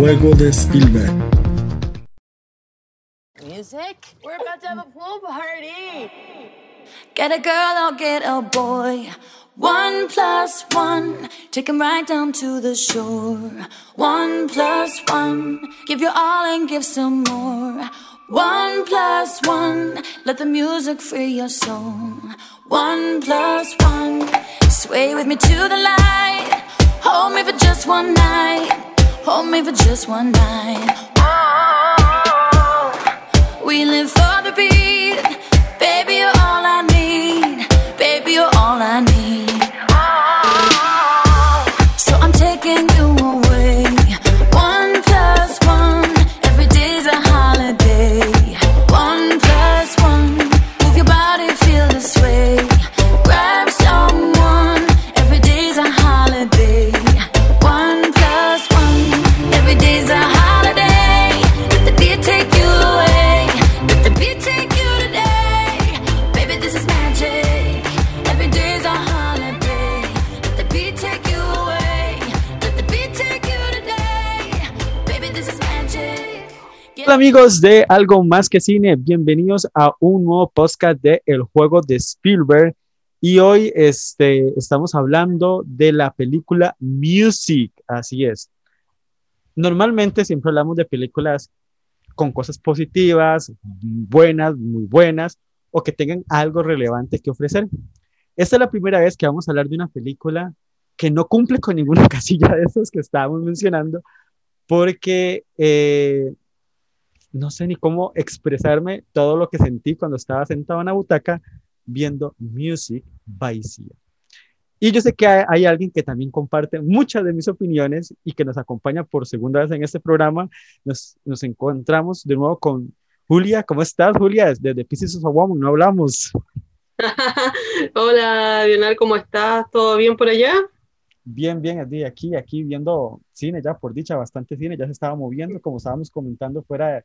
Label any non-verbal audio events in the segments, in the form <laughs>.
El juego de Spielberg. Music? We're about to have a pool party. Get a girl or get a boy. One plus one, take him right down to the shore. One plus one, give your all and give some more. One plus one, let the music free your soul. One plus one, sway with me to the light. Hold me for just one night. Hold me for just one night. Oh, We live for the beat. Baby, you're all I need. Baby, you're all I need. Hola amigos de Algo Más que Cine, bienvenidos a un nuevo podcast de El Juego de Spielberg y hoy este, estamos hablando de la película Music, así es. Normalmente siempre hablamos de películas con cosas positivas, buenas, muy buenas, o que tengan algo relevante que ofrecer. Esta es la primera vez que vamos a hablar de una película que no cumple con ninguna <laughs> casilla de esas que estábamos mencionando, porque eh, no sé ni cómo expresarme todo lo que sentí cuando estaba sentado en la butaca viendo Music by Sia. Y yo sé que hay, hay, alguien que también comparte muchas de mis opiniones y que nos acompaña por segunda vez en este programa. Nos, nos encontramos de nuevo con Julia. ¿Cómo estás, Julia? Desde Pieces of a Woman, no hablamos. <laughs> Hola, Lionel, ¿cómo estás? ¿Todo bien por allá? Bien, bien, aquí, aquí viendo cine, ya por dicha, bastante cine, ya se estaba moviendo, como estábamos comentando fuera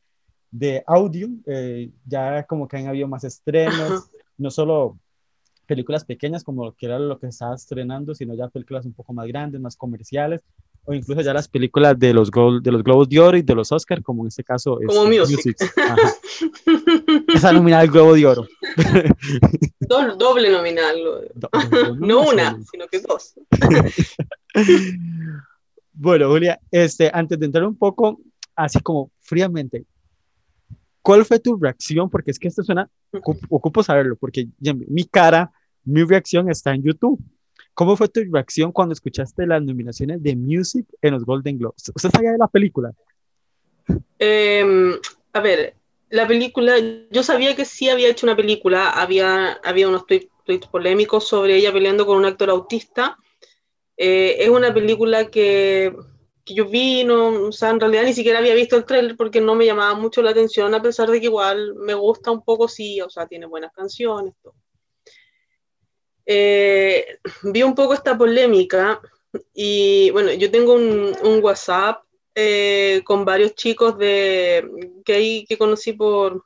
de, audio, eh, ya como que han habido más estrenos, <laughs> no solo películas pequeñas como que era lo que estaba estrenando, sino ya películas un poco más grandes, más comerciales, o incluso ya las películas de los, Gold, de los Globos de Oro y de los Oscar, como en este caso es como Music. <laughs> music. Esa nominada al Globo de Oro. <laughs> Do doble nominal, Do no, no una, sino que dos. bueno, Julia, este, antes de entrar un poco, así como fríamente, ¿cuál fue tu reacción? Porque es que esto suena, ocupo saberlo, porque mi cara, mi reacción está en YouTube. ¿Cómo fue tu reacción cuando escuchaste las nominaciones de Music en los Golden Globes? ¿Usted sabía de la película? Eh, a ver, la película, yo sabía que sí había hecho una película, había, había unos tweets, polémicos sobre ella peleando con un actor autista. Eh, es una película que, que, yo vi, no, o sea, en realidad ni siquiera había visto el trailer porque no me llamaba mucho la atención, a pesar de que igual me gusta un poco, sí, o sea, tiene buenas canciones. Eh, vi un poco esta polémica y bueno, yo tengo un, WhatsApp eh, con varios chicos de que, que conocí por,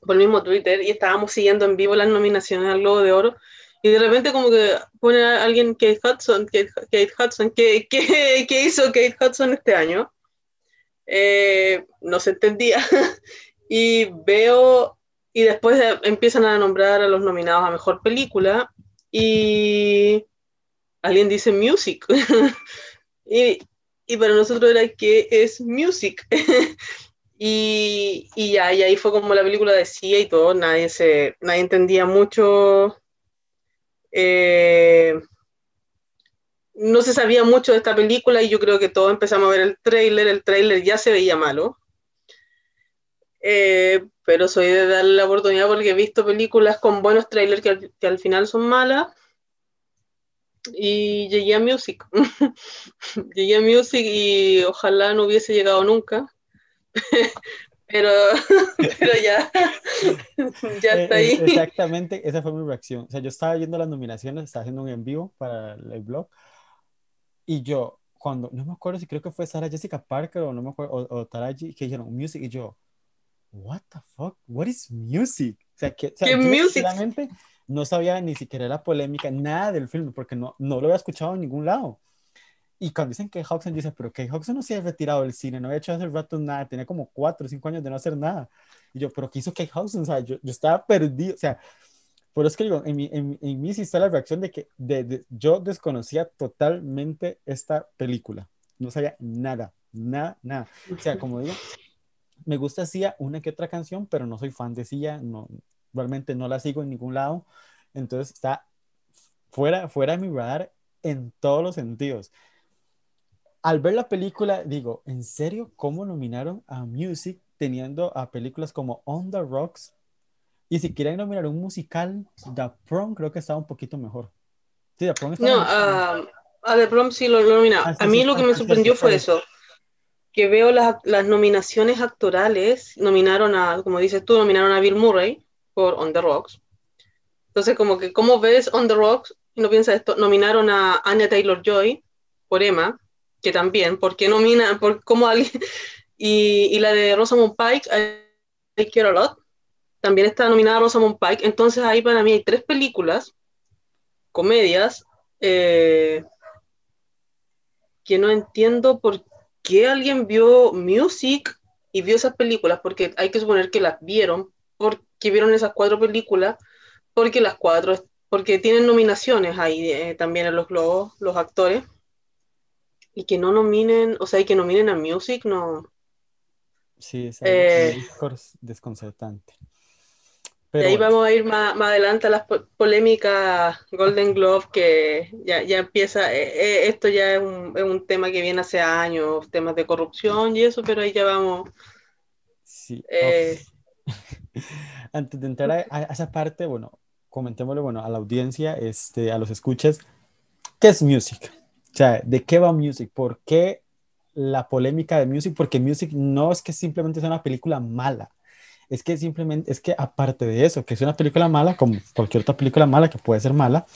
por el mismo Twitter y estábamos siguiendo en vivo las nominaciones al Globo de Oro y de repente como que pone a alguien Kate Hudson, Kate, Kate Hudson, ¿qué, qué, <laughs> qué hizo Kate Hudson este año? Eh, no se entendía <laughs> y veo y después empiezan a nombrar a los nominados a Mejor Película y alguien dice Music <laughs> y, y para nosotros era que es music. y, y, ya, y ahí fue como la película decía y todo, nadie, se, nadie entendía mucho. Eh, no se sabía mucho de esta película y yo creo que todos empezamos a ver el trailer, el trailer ya se veía malo. Eh, pero soy de darle la oportunidad porque he visto películas con buenos trailers que al, que al final son malas y llegué a Music. <laughs> llegué a Music y ojalá no hubiese llegado nunca. <laughs> pero, <laughs> pero ya, <laughs> ya está ahí. Exactamente, esa fue mi reacción. O sea, yo estaba viendo las nominaciones, estaba haciendo un en vivo para el blog. Y yo, cuando, no me acuerdo si creo que fue Sara Jessica Parker o no me acuerdo, o, o Taraji, que dijeron Music, y yo, what the fuck, what is music? O sea, que, o sea, ¿Qué yo music? no sabía ni siquiera la polémica, nada del film, porque no, no lo había escuchado en ningún lado. Y cuando dicen Kate Hudson, yo dice, pero Kate Hudson no se ha retirado del cine, no había hecho hace rato nada, tenía como cuatro o cinco años de no hacer nada. Y yo, pero ¿qué hizo Kate Hudson? O sea, yo, yo estaba perdido, o sea, por eso es que digo, en mí, en, en mí sí está la reacción de que de, de- yo desconocía totalmente esta película, no sabía nada, nada, nada. O sea, como digo, me gusta Sia una que otra canción, pero no soy fan de Sia, no, realmente no la sigo en ningún lado, entonces está fuera, fuera de mi radar en todos los sentidos. Al ver la película, digo, ¿en serio cómo nominaron a Music teniendo a películas como On the Rocks? Y si quieren nominar un musical, The Prom creo que estaba un poquito mejor. Sí, The Prom No, mejor. a, a The Prom sí lo, nominaba. Ah, a mí lo que ah, me sorprendió fue eso, que veo las, las nominaciones actorales, nominaron a, como dices tú, nominaron a Bill Murray por On the Rocks. Entonces, como que, ¿cómo ves On the Rocks? Y no piensas esto, nominaron a Anya Taylor-Joy por Emma, que también, ¿por qué nomina, por cómo alguien... <laughs> Y, y la de Rosamund Pike, I, Care a Lot, también está nominada Rosamund Pike. Entonces, ahí para mí hay tres películas, comedias, eh, que no entiendo por qué alguien vio Music y vio esas películas, porque hay que suponer que las vieron, porque vieron esas cuatro películas, porque las cuatro, porque tienen nominaciones ahí eh, también en los globos, los actores, y que no nominen, o sea, y que nominen a Music, no. Sí, es algo eh, desconcertante. Y Pero ahí bueno, vamos a ir más, más adelante a las po- polémicas Golden Globe, que ya, ya empieza, eh, eh, esto ya es un, es un tema que viene hace años, temas de corrupción y eso, pero ahí ya vamos. sí, eh. <laughs> Antes de entrar a, a esa parte, bueno, comentémosle, bueno, a la audiencia, este, a los escuchas, ¿qué es Music? O sea, ¿de qué va Music? ¿Por qué la polémica de Music? Porque Music no es que simplemente sea una película mala, es que simplemente, es que aparte de eso, que es una película mala, como cualquier otra película mala que puede ser mala,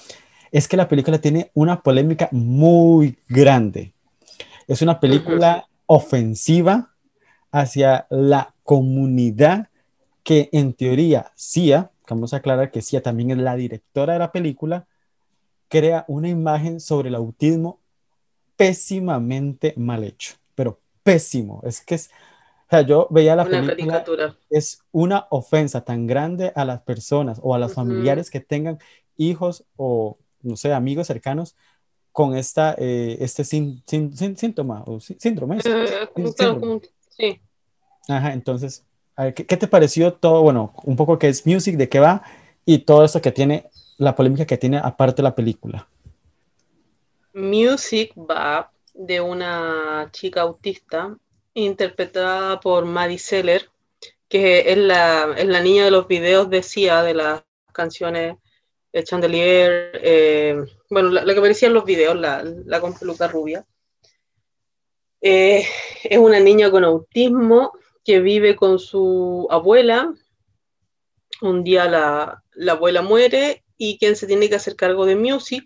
es que la película tiene una polémica muy grande. Es una película ofensiva hacia la comunidad que en teoría Cia, vamos a aclarar que Cia también es la directora de la película, crea una imagen sobre el autismo pésimamente mal hecho, pero pésimo. Es que es, o sea, yo veía la una película, caricatura. es una ofensa tan grande a las personas o a los Ujú. familiares que tengan hijos o, no sé, amigos cercanos con esta, eh, este sin- sin- sin- síntoma o sí- síndrome. ¿sí? Eh, como- Sí. Ajá, entonces, a ver, ¿qué, qué te pareció todo? Bueno, un poco qué es Music, de qué va y todo eso que tiene, la polémica que tiene aparte la película. Music va de una chica autista interpretada por Maddie Seller, que es la, es la niña de los videos de Sia, de las canciones de Chandelier, eh, bueno, la, la que aparecía en los videos, la, la con peluca rubia. Eh, es una niña con autismo que vive con su abuela. Un día la, la abuela muere y quien se tiene que hacer cargo de Music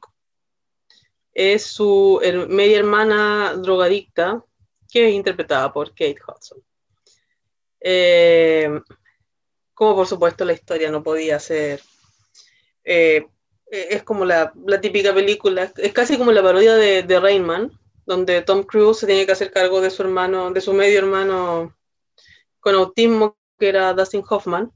es su her- media hermana drogadicta, que es interpretada por Kate Hudson. Eh, como por supuesto la historia no podía ser... eh, es como la, la típica película, es casi como la parodia de, de Rain Man, donde Tom Cruise se tiene que hacer cargo de su hermano, de su medio hermano con autismo, que era Dustin Hoffman.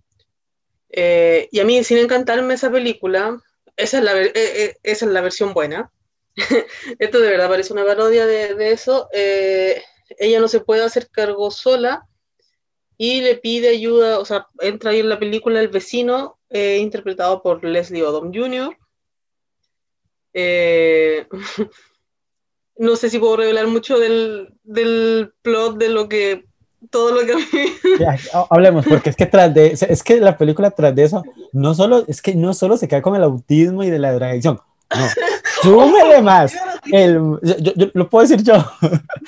Eh, y a mí, sin encantarme esa película, esa es la, eh, eh, esa es la versión buena. <laughs> Esto de verdad parece una parodia de, de eso. Eh, ella no se puede hacer cargo sola y le pide ayuda, o sea, entra ahí en la película el vecino, eh, interpretado por Leslie Odom Jr. Eh, <laughs> no sé si puedo revelar mucho del, del plot de lo que todo lo que <laughs> a mí hablemos, porque es que tras de es que la película tras de eso, no solo, es que no solo se queda con el autismo y de la drogadicción, no, <laughs> súmele más, el, yo, yo- lo puedo decir yo,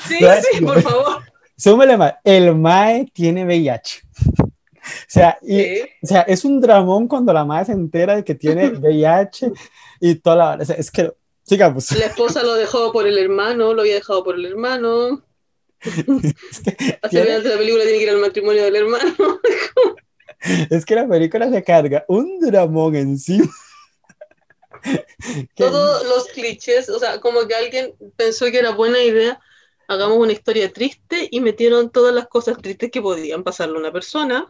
Sí, <laughs> sí, por favor. súmele más, el MAE tiene VIH, o sea, y, o sea, es un dramón cuando la MAE se entera de que tiene <laughs> VIH y toda la, o sea, es que, sigamos, La esposa lo dejó por el hermano, lo había dejado por el hermano. es que, tiene- de la película tiene que ir al matrimonio del hermano. es que la película se carga un dramón encima. <laughs> Todos los clichés, o sea, como que alguien pensó que era buena idea, hagamos una historia triste y metieron todas las cosas tristes que podían pasarle a una persona.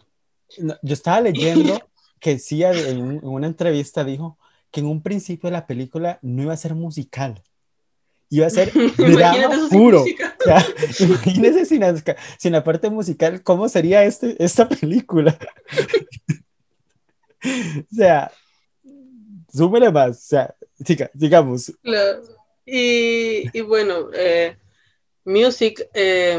No, yo estaba leyendo <laughs> que Sia en, un- en una entrevista dijo que en un principio la película no iba a ser musical, iba a ser <laughs> drama puro. música. O sea, imagínese sin, la- sin la parte musical, ¿cómo sería este, esta película? O sea, súmele más, o sea, siga- sigamos. Claro. Y, bueno, eh, Music, eh,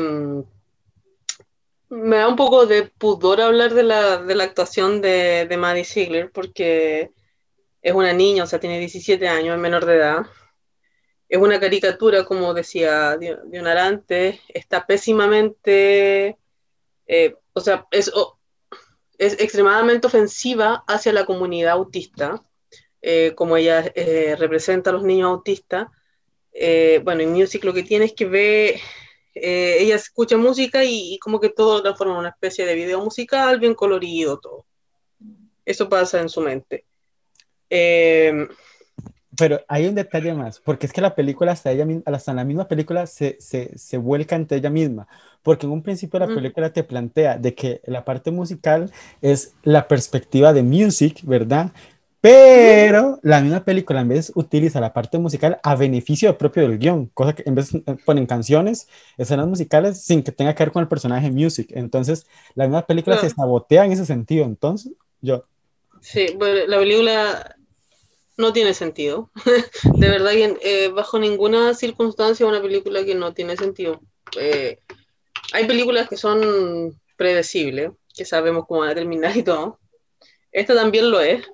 me da un poco de pudor hablar de la, de la actuación de, de Maddie Ziegler porque es una niña, o sea, tiene 17 años, es menor de edad. Es una caricatura, como decía Di- Dionara antes, está pésimamente, eh, o sea, es, es extremadamente ofensiva hacia la comunidad autista eh, como ella eh, representa a los niños autistas. Eh, bueno, en Music lo que tiene es que ve, eh, ella escucha música y, y como que todo transforma en una especie de video musical, bien colorido, todo. Eso pasa en su mente. Eh, Pero hay un detalle más, porque es que la película, hasta ella hasta la misma película, se, se, se vuelca ante ella misma, porque en un principio la película te plantea de que la parte musical es la perspectiva de music, ¿verdad? Pero la misma película en vez utiliza la parte musical a beneficio propio del guion, cosa que en vez eh, ponen canciones, escenas musicales sin que tenga que ver con el personaje music. Entonces, la misma película se Claro. sabotea en ese sentido. Entonces, yo, sí, bueno, la película no tiene sentido. <laughs> De verdad que eh, bajo ninguna circunstancia una película que no tiene sentido. Eh, hay películas que son predecibles, que sabemos cómo van a terminar y todo. Esta también lo es,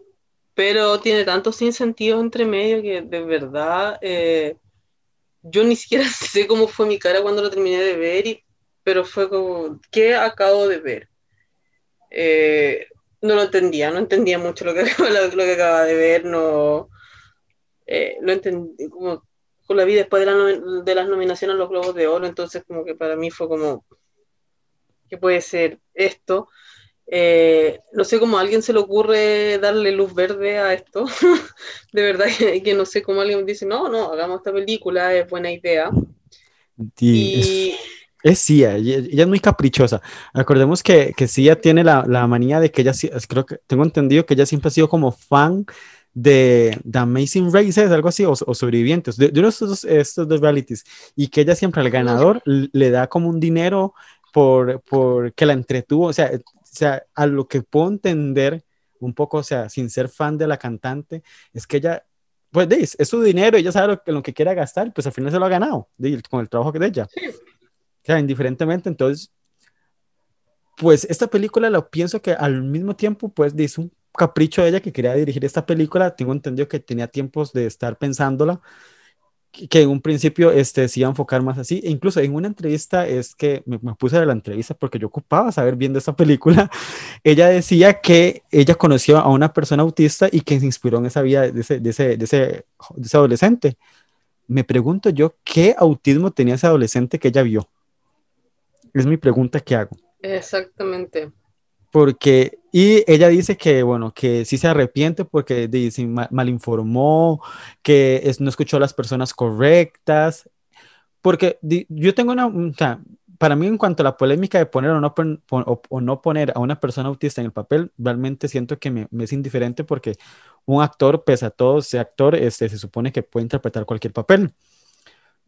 pero tiene tantos sinsentidos entre medio que de verdad eh, yo ni siquiera <laughs> sé cómo fue mi cara cuando lo terminé de ver, y, pero fue como, ¿qué acabo de ver? Eh, no lo entendía, no entendía mucho lo que, <laughs> lo, que acaba de ver, no, eh, entendí, como la vi después de, la de las nominaciones a los Globos de Oro, entonces como que para mí fue como, ¿qué puede ser esto? Eh, no sé cómo a alguien se le ocurre darle luz verde a esto, <laughs> de verdad que, que no sé cómo alguien dice, no, no, hagamos esta película, es buena idea. y es- Es Sia, ella, ella es muy caprichosa. Recordemos que, que Sia tiene la, la manía de que ella, creo que tengo entendido que ella siempre ha sido como fan de, de Amazing Races, algo así, o, o sobrevivientes, de, de uno de estos, estos dos realities, y que ella siempre al ganador le da como un dinero por, por que la entretuvo, o sea, sea, a lo que puedo entender un poco, o sea, sin ser fan de la cantante, es que ella, pues de- es, su dinero, ella sabe lo, que- lo que quiera gastar, pues al final se lo ha ganado de- con el trabajo de ella. O sea, indiferentemente, entonces, pues esta película lo pienso que al mismo tiempo, pues es un capricho de ella que quería dirigir esta película. Tengo entendido que tenía tiempos de estar pensándola, que, en un principio este, se iba a enfocar más así. E incluso en una entrevista, es que me, me puse de la entrevista porque yo ocupaba saber bien de esta película. <laughs> Ella decía que ella conoció a una persona autista y que se inspiró en esa vida de ese, de ese, de ese, de ese adolescente. Me pregunto yo, ¿qué autismo tenía ese adolescente que ella vio? Es mi pregunta que hago. exactamente. Porque, y ella dice que, bueno, que sí se arrepiente porque dice, ma- malinformó, que es- no escuchó a las personas correctas. Porque di- yo tengo una, o sea, para mí en cuanto a la polémica de poner o no, pon- o, o no poner a una persona autista en el papel, realmente siento que me, me es indiferente porque un actor, pese a todo, ese actor este, se supone que puede interpretar cualquier papel.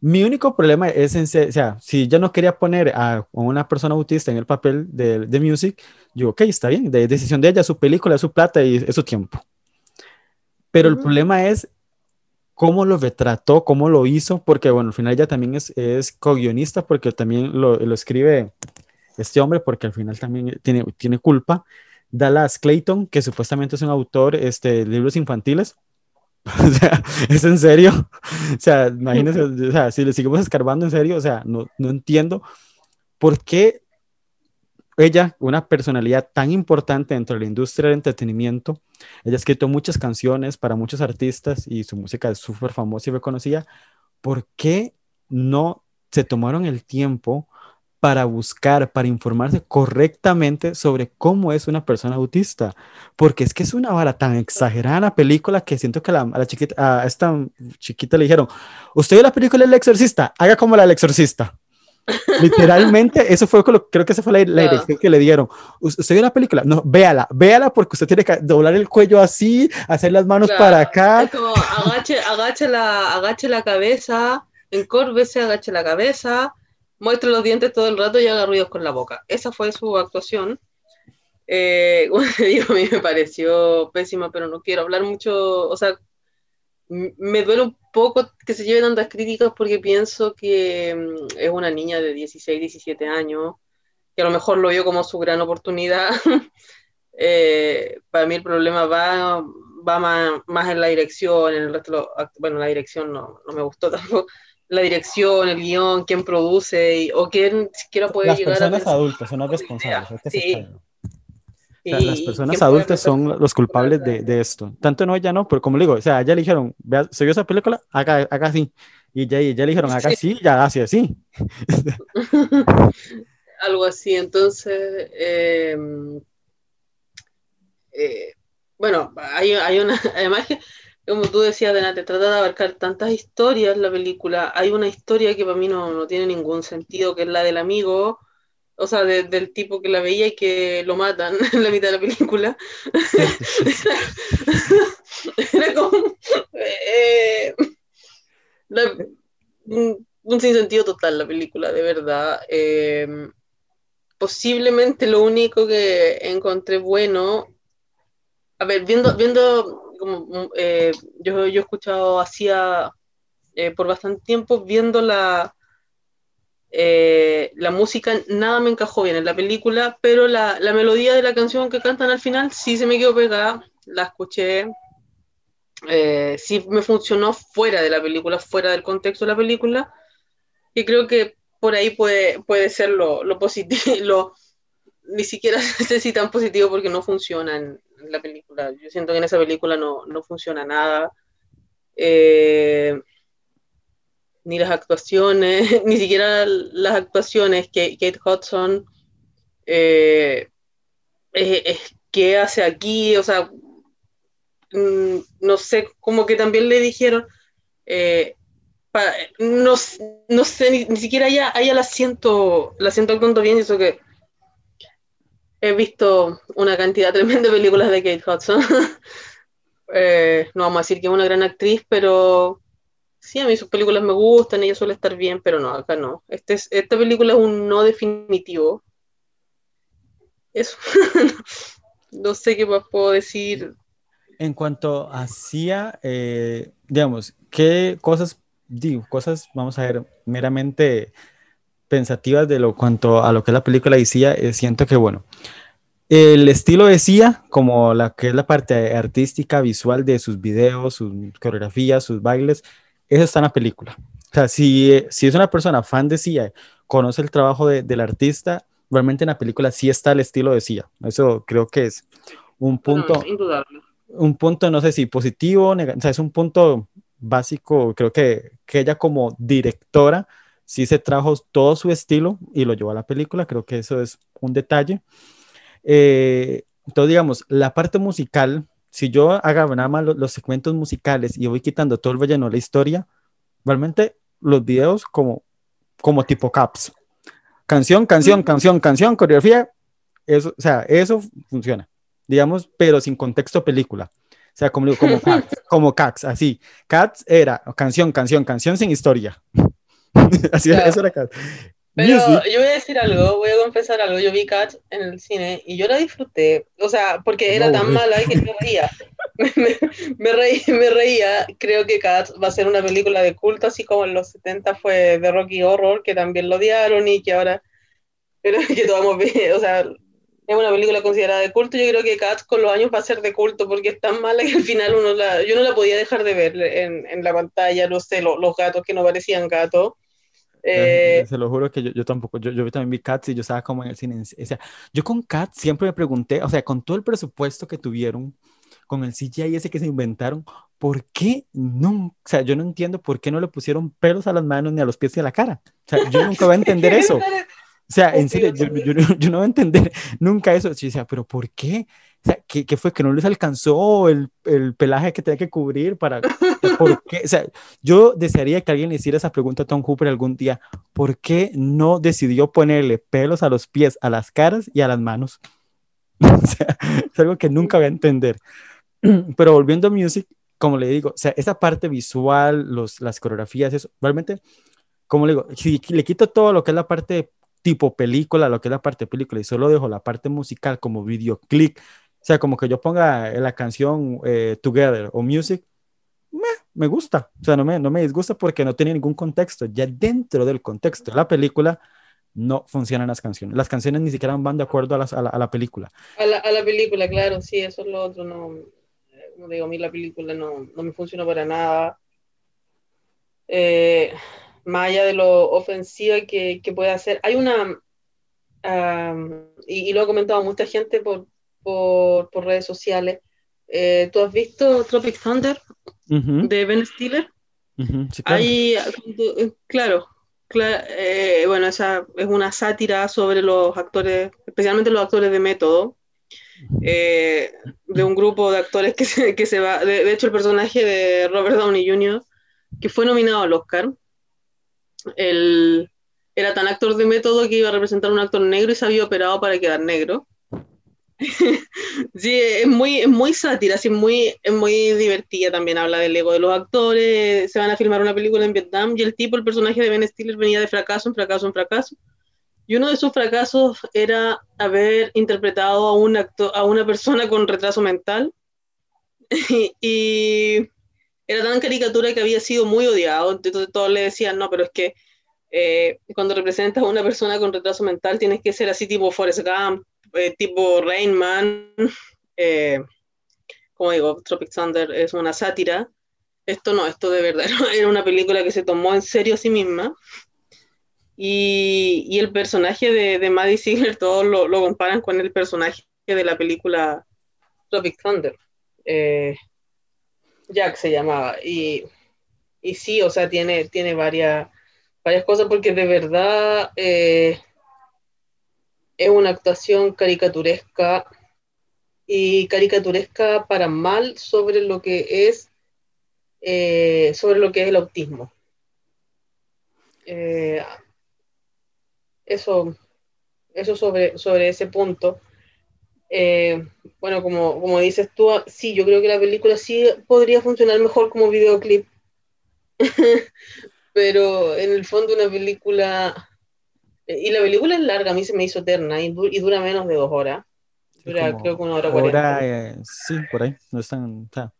Mi único problema es, en o sea, si ya no quería poner a, a una persona autista en el papel de, de music, yo, ok, está bien, de decisión de ella, su película, su plata y es su tiempo. Pero el problema es cómo lo retrató, cómo lo hizo, porque bueno, al final ella también es, es co-guionista, porque también lo, lo escribe este hombre, porque al final también tiene, tiene culpa. Dallas Clayton, que supuestamente es un autor este, de libros infantiles. <laughs> O sea, es en serio. O sea, imagínense, o sea, si le seguimos escarbando en serio, o sea, no, no entiendo por qué ella, una personalidad tan importante dentro de la industria del entretenimiento, ella ha escrito muchas canciones para muchos artistas y su música es súper famosa y reconocida, ¿por qué no se tomaron el tiempo para buscar, para informarse correctamente sobre cómo es una persona autista. Porque es que es una vara tan exagerada la película que siento que a la chiquita, a esta chiquita le dijeron, usted vio la película El Exorcista, haga como la del Exorcista. Literalmente, eso fue, lo- creo que esa fue la, la Ah. dirección que le dieron. ¿Us- ¿Usted vio la película? No, véala, véala porque usted tiene que doblar el cuello así, hacer las manos Claro, para acá. Es como agache, agache, la, agache la cabeza, encórvese, agache la cabeza, muestre los dientes todo el rato y haga ruidos con la boca. Esa fue su actuación. Eh, <laughs> como te digo, a mí me pareció pésima, pero no quiero hablar mucho, o sea, me duele un poco que se lleve tantas críticas porque pienso que mm, es una niña de 16, 17 años, que a lo mejor lo vio como su gran oportunidad. <laughs> Eh, para mí el problema va, va más, más en la dirección, en el resto, de los act- bueno, la dirección no, no me gustó <laughs> tampoco, la dirección, el guion, quién produce, y- o quién siquiera puede Las llegar a personas pensar. adultas son las responsables. que Sí. Aceptarlo. O sea, las personas adultas son los culpables de, de esto. Tanto no, ella no, pero como le digo, o sea, ella le dijeron, vea, se vio esa película, haga, haga así. Y ya, ya le dijeron, haga Sí. así, ya hace así. <laughs> algo así. Entonces, eh, eh, bueno, hay, hay una, <laughs> además que, como tú decías, Denate, trata de abarcar tantas historias la película. Hay una historia que para mí no, no tiene ningún sentido, que es la del amigo, o sea, de- del tipo que la veía y que lo matan <laughs> en la mitad de la película. <laughs> Era como... eh, un, un sinsentido total la película, de verdad. Eh, posiblemente lo único que encontré bueno, a ver, viendo, viendo como eh, yo, yo he escuchado hacía eh, por bastante tiempo, viendo la, eh, la música, nada me encajó bien en la película, pero la, la melodía de la canción que cantan al final sí se me quedó pegada, la escuché, eh, sí me funcionó fuera de la película, fuera del contexto de la película, y creo que por ahí puede, puede ser lo, lo positivo, <laughs> lo, ni siquiera <laughs> sé si tan positivo porque no funciona en, en la película. Yo siento que en esa película no, no funciona nada. Eh, ni las actuaciones, <laughs> ni siquiera las actuaciones que Kate Hudson, eh, eh, ¿qué hace aquí? O sea, mm, no sé, como que también le dijeron, eh, no, no sé, ni, ni siquiera ella, la siento, la siento actuando bien, eso que he visto una cantidad <laughs> tremenda de películas de Kate Hudson. <laughs> Eh, no vamos a decir que es una gran actriz, pero sí, a mí sus películas me gustan, ella suele estar bien, pero no, acá no. Este es, esta película es un no definitivo. Eso. <laughs> no sé qué más puedo decir. En cuanto hacía, eh, digamos, qué cosas, digo, cosas, vamos a ver, meramente pensativas de lo cuanto a lo que la película decía, eh, siento que, bueno, el estilo decía, como la que es la parte artística, visual de sus videos, sus coreografías, sus bailes, eso está en la película. O sea, si, eh, si es una persona fan de Sia, conoce el trabajo de- del artista, realmente en la película sí está el estilo de Sia. Eso creo que es un punto indudable. un punto, no sé si positivo, o sea, es un punto básico, creo que, que ella como directora sí se trajo todo su estilo y lo llevó a la película, creo que eso es un detalle. Eh, entonces, digamos, la parte musical, si yo haga nada más lo- los, segmentos musicales y voy quitando todo el relleno de la historia, realmente los videos como, como tipo caps. Canción, canción, Ujú. canción, canción, coreografía, eso, o sea, eso funciona digamos, pero sin contexto película. O sea, como, como, <laughs> Cats, como Cats, así. Cats era canción, canción, canción sin historia. <laughs> así era, eso era Cats. Pero Music, yo voy a decir algo, voy a confesar algo. Yo vi Cats en el cine y yo la disfruté. O sea, porque era No, tan mala que <laughs> me reía. Me, me reí- me reía. Creo que Cats va a ser una película de culto, así como en los 70 fue de Rocky Horror, que también lo odiaron y que ahora. Pero <laughs> que todos hemos visto. O sea, es una película considerada de culto. Yo creo que Cats con los años va a ser de culto porque es tan mala que al final uno la, yo no la podía dejar de ver en, en la pantalla. No sé, lo- los gatos que no parecían gatos. Eh, se lo juro que yo, yo tampoco, yo, yo también vi Cats y yo estaba como en el cine. O sea, yo con Cats siempre me pregunté, o sea, con todo el presupuesto que tuvieron, con el CGI ese que se inventaron, ¿por qué no? O sea, yo no entiendo por qué no le pusieron pelos a las manos ni a los pies ni a la cara. O sea, yo nunca voy a <laughs> entender eso. O sea, en serio, yo, yo no- yo no voy a entender nunca eso. Yo decía, pero ¿por qué? O sea, ¿qué, qué fue? ¿Que no les alcanzó el, el pelaje que tenía que cubrir para... ¿Por <laughs> qué? O sea, yo desearía que alguien le hiciera esa pregunta a Tom Hooper algún día. ¿Por qué no decidió ponerle pelos a los pies, a las caras y a las manos? <laughs> O sea, es algo que nunca voy a entender. <clears throat> Pero volviendo a Music, como le digo, o sea, esa parte visual, los, las coreografías, eso, realmente, como le digo, si le quito todo lo que es la parte tipo película, lo que es la parte película, y solo dejo la parte musical como videoclip, sea, como que yo ponga la canción eh, Together o Music, me, gusta, o sea, no me, no me disgusta porque no tiene ningún contexto. Ya dentro del contexto de la película no funcionan las canciones. Las canciones ni siquiera van de acuerdo a, las- a la, a la película. A la, a la película, claro, sí, eso es lo otro, no, como digo, a mí la película no, no me funciona para nada. Eh, más allá de lo ofensiva que, que puede hacer, hay una, am, y, y lo ha comentado mucha gente por, por, por redes sociales, eh, ¿tú has visto Tropic Thunder Ujú, de Ben Stiller? ujú, sí, claro. Hay, claro, cla- eh, bueno, esa es una sátira sobre los actores, especialmente los actores de método, eh, de un grupo de actores que se, que se va, de, de hecho el personaje de Robert Downey Jr., que fue nominado al Oscar, él era tan actor de método que iba a representar a un actor negro y se había operado para quedar negro. <laughs> Sí, es muy, es muy sátira, así, muy, es muy divertida. También, habla del ego de los actores, se van a filmar una película en Vietnam y el tipo, el personaje de Ben Stiller venía de fracaso en fracaso en fracaso. Y uno de sus fracasos era haber interpretado a, un acto- a una persona con retraso mental. Y, <laughs> y era tan caricatura que había sido muy odiado, entonces todos le decían, no, pero es que eh, cuando representas a una persona con retraso mental tienes que ser así tipo Forrest Gump, eh, tipo Rain Man, eh, como digo, Tropic Thunder es una sátira. Esto no, esto de verdad <laughs> era una película que se tomó en serio a sí misma. Y, y el personaje de, de Maddie Ziegler, todos lo, lo comparan con el personaje de la película Tropic Thunder. Eh, Jack se llamaba. Y, y sí, o sea, tiene, tiene varias, varias cosas porque de verdad eh, es una actuación caricaturesca y caricaturesca para mal sobre lo que es eh, sobre lo que es el autismo. Eh, eso, eso sobre, sobre ese punto. Eh, bueno, como, como dices tú, sí, yo creo que la película sí podría funcionar mejor como videoclip. <laughs> Pero en el fondo una película... Y la película es larga, a mí se me hizo eterna y, du- y dura menos de dos horas. Dura Como creo que una hora cuarenta. eh, sí, por ahí. No están, o sea,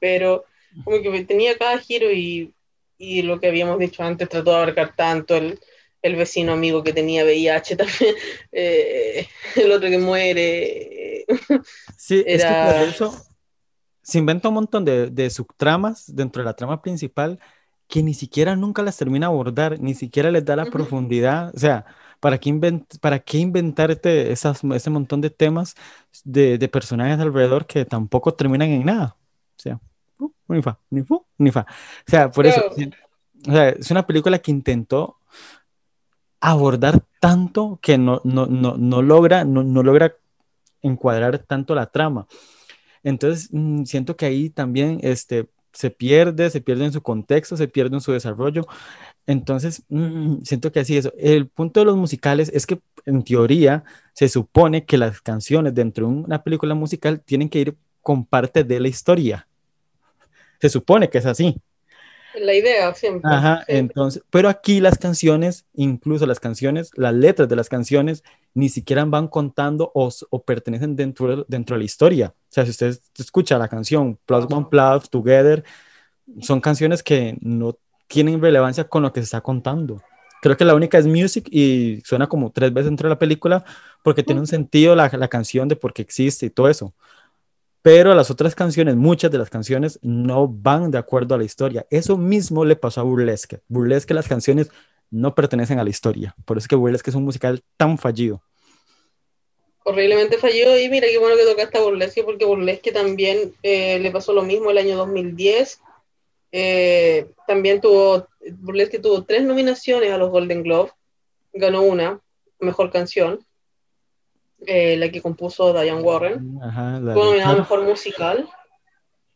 Pero como que tenía cada giro y, y lo que habíamos dicho antes trató de abarcar tanto el, el vecino amigo que tenía VIH también, <laughs> eh, el otro que muere. Sí, es que Era- por eso se inventa un montón de, de subtramas dentro de la trama principal que ni siquiera nunca las termina de abordar, ni siquiera les da la profundidad. O sea, ¿para qué, invent- para qué inventarte esas, ese montón de temas de, de personajes alrededor que tampoco terminan en nada? O sea, fu, ni fa, ni fu, ni fa. O sea, por eso, o sea, es una película que intentó abordar tanto que no, no, no, no logra, no, no logra encuadrar tanto la trama. Entonces, mm, siento que ahí también este, se pierde, se pierde en su contexto, se pierde en su desarrollo. Entonces, mm, siento que así es. El punto de los musicales es que, en teoría, se supone que las canciones dentro de una película musical tienen que ir con parte de la historia. Se supone que es así. La idea siempre. Ajá, siempre. entonces, pero aquí las canciones, incluso las canciones, las letras de las canciones, ni siquiera van contando o, o pertenecen dentro de, dentro de la historia. O sea, si usted escucha la canción Plus One Plus, Together, son canciones que no tienen relevancia con lo que se está contando. Creo que la única es Music y suena como tres veces dentro de la película porque tiene un sentido la, la canción de por qué existe y todo eso. Pero las otras canciones, muchas de las canciones no van de acuerdo a la historia. Eso mismo le pasó a Burlesque. Burlesque, las canciones no pertenecen a la historia. Por eso es que Burlesque es un musical tan fallido. Horriblemente fallido. Y mira qué bueno que tocaste a Burlesque, porque Burlesque también eh, le pasó lo mismo el año 2010. Eh, también tuvo, Burlesque tuvo tres nominaciones a los Golden Globe ganó una, mejor canción, eh, la que compuso Diane Warren, Ajá, fue nominada a mejor musical.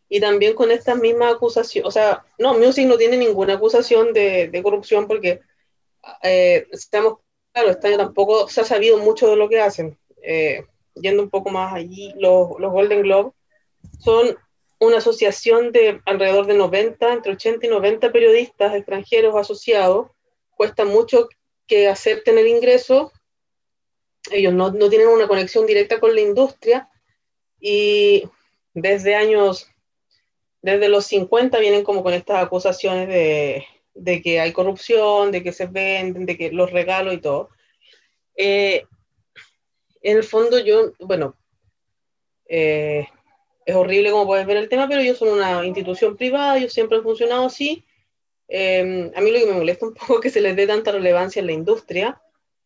Y también con esta misma acusación, o sea, no, Music no tiene ninguna acusación de, de corrupción porque eh, estamos, claro, este año tampoco se ha sabido mucho de lo que hacen. Eh, yendo un poco más allí, los, los Golden Globe son una asociación de alrededor de 90, entre 80 y 90 periodistas extranjeros asociados. Cuesta mucho que acepten el ingreso. Ellos no, no tienen una conexión directa con la industria y desde años, desde los 50 vienen como con estas acusaciones de, de que hay corrupción, de que se venden, de que los regalos y todo. Eh, en el fondo yo, bueno, eh, es horrible como puedes ver el tema, pero ellos son una institución privada, ellos siempre han funcionado así. Eh, a mí lo que me molesta un <laughs> poco es que se les dé tanta relevancia en la industria,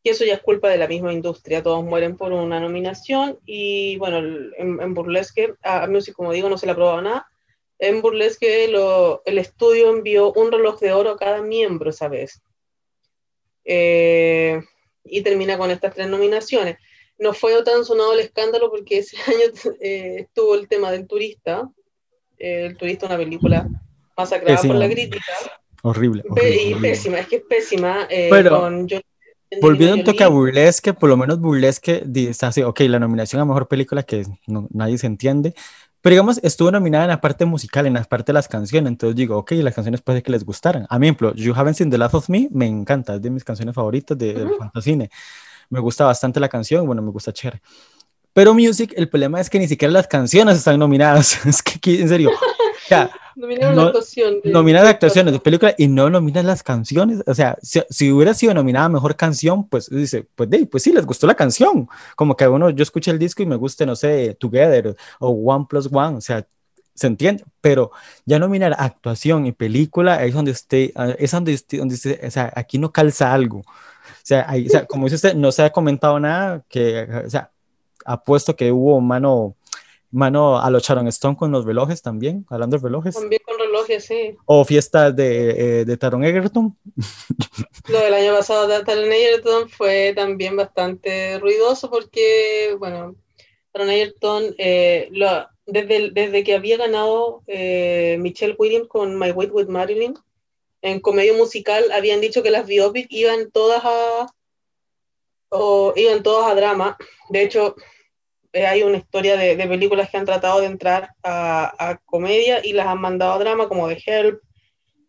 y eso ya es culpa de la misma industria, todos mueren por una nominación, y bueno, en, en Burlesque, a, Music, como digo, no se le ha aprobado nada. En Burlesque lo- el estudio envió un reloj de oro a cada miembro esa vez. Eh, y termina con estas tres nominaciones no fue tan sonado el escándalo porque ese <laughs> año eh, estuvo el tema del turista. Eh, el turista, una película masacrada Pésima. por la crítica. Horrible. Y horrible. pésima, es que es pésima. Pero, con John- Volviendo un toque a. Burlesque, por lo menos Burlesque está así, ok, la nominación a mejor película que no- nadie se entiende, pero digamos, estuvo nominada en la parte musical, en la parte de las canciones, entonces digo, ok, las canciones puede que les gustaran. A mí, ejemplo, You Haven't Seen the Last of Me, me encanta, es de mis canciones favoritas de, del Ujú. Fantacine. Me gusta bastante la canción, bueno, me gusta Cher. Pero Music, el problema es que ni siquiera las canciones están nominadas, <laughs> es que aquí, en serio, ya, Nominaron no- la actuación. de- nominas de- actuaciones de película y no nominas las canciones. O sea, si, si hubiera sido nominada mejor canción, pues dice, pues, de, pues sí, les gustó la canción. Como que uno, yo escuché el disco y me gusta, no sé, Together o One Plus One, o sea, se entiende, pero ya nominar actuación y película es donde usted, es donde usted, donde usted- o sea, aquí no calza algo. O sea, o sea, como dice usted, no se ha comentado nada que, o sea, apuesto que hubo mano, mano a los Sharon Stone con los relojes también, hablando de relojes. También con relojes, sí. O fiestas de, eh, de Taron Egerton. <laughs> Lo del año pasado de Taron Egerton fue también bastante ruidoso porque, bueno, Taron Egerton, eh, lo- desde, desde que había ganado eh, Michelle Williams con My Way with Marilyn, en comedia musical habían dicho que las biopic iban todas a o iban todas a drama. De hecho, eh, hay una historia de, películas que han tratado de entrar a, comedia y las han mandado a drama, como The Help,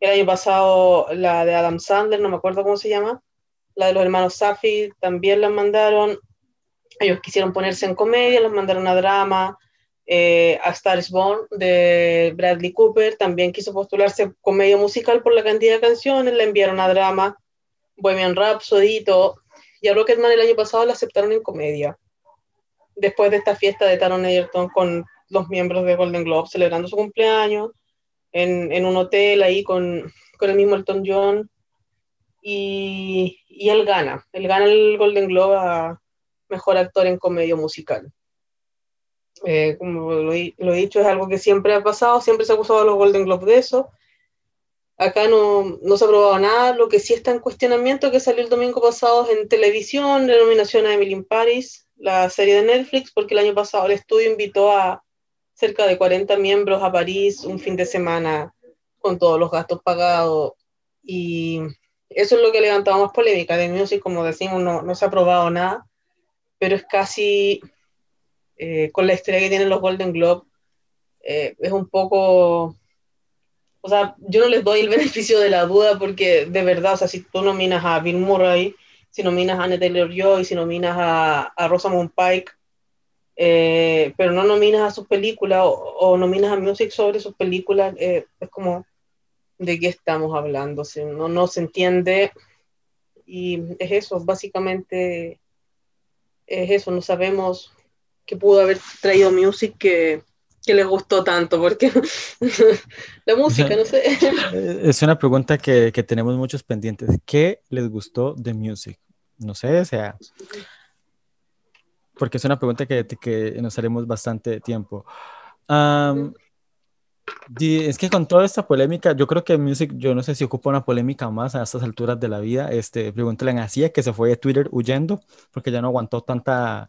el año pasado la de Adam Sandler, no me acuerdo cómo se llama, la de los hermanos Safi, también las mandaron. Ellos quisieron ponerse en comedia, las mandaron a drama. Eh, a Star is Born de Bradley Cooper también quiso postularse comedia musical por la cantidad de canciones, la enviaron a drama. Bohemian Rhapsody todo. Y a Rocketman el año pasado la aceptaron en comedia. Después de esta fiesta de Taron Egerton con los miembros de Golden Globe celebrando su cumpleaños en, un hotel ahí con, con el mismo Elton John. Y, y él gana. Él gana el Golden Globe a mejor actor en comedia musical. Eh, como lo, he- dicho, es algo que siempre ha pasado, siempre se ha acusado a los Golden Globe de eso. Acá no, no se ha aprobado nada, lo que sí está en cuestionamiento, que salió el domingo pasado en televisión, la nominación a Emily in Paris, la serie de Netflix, porque el año pasado el estudio invitó a cerca de 40 miembros a París un fin de semana con todos los gastos pagados. Y eso es lo que ha levantado más polémica. De Music, como decimos, no, no se ha aprobado nada, pero es casi, eh, con la historia que tienen los Golden Globe, eh, es un poco o sea, yo no les doy el <laughs> beneficio de la duda porque de verdad, o sea, si tú nominas a Bill Murray, si nominas a Anne Taylor-Joy, si nominas a, a Rosamund Pike, eh, pero no nominas a sus películas o, nominas a Music sobre sus películas, eh, es como, ¿de qué estamos hablando? No, no se entiende y es eso, básicamente es eso, no sabemos qué pudo haber traído Music que, que les gustó tanto, porque <laughs> la música, no sé. <laughs> Es una pregunta que, que tenemos muchos pendientes. ¿Qué les gustó de Music? No sé, o sea, porque es una pregunta que, que nos haremos bastante tiempo. Sí, es que con toda esta polémica, yo creo que Music, yo no sé si ocupa una polémica más a estas alturas de la vida. Este, pregúntale a Cia que se fue de Twitter huyendo porque ya no aguantó tanta,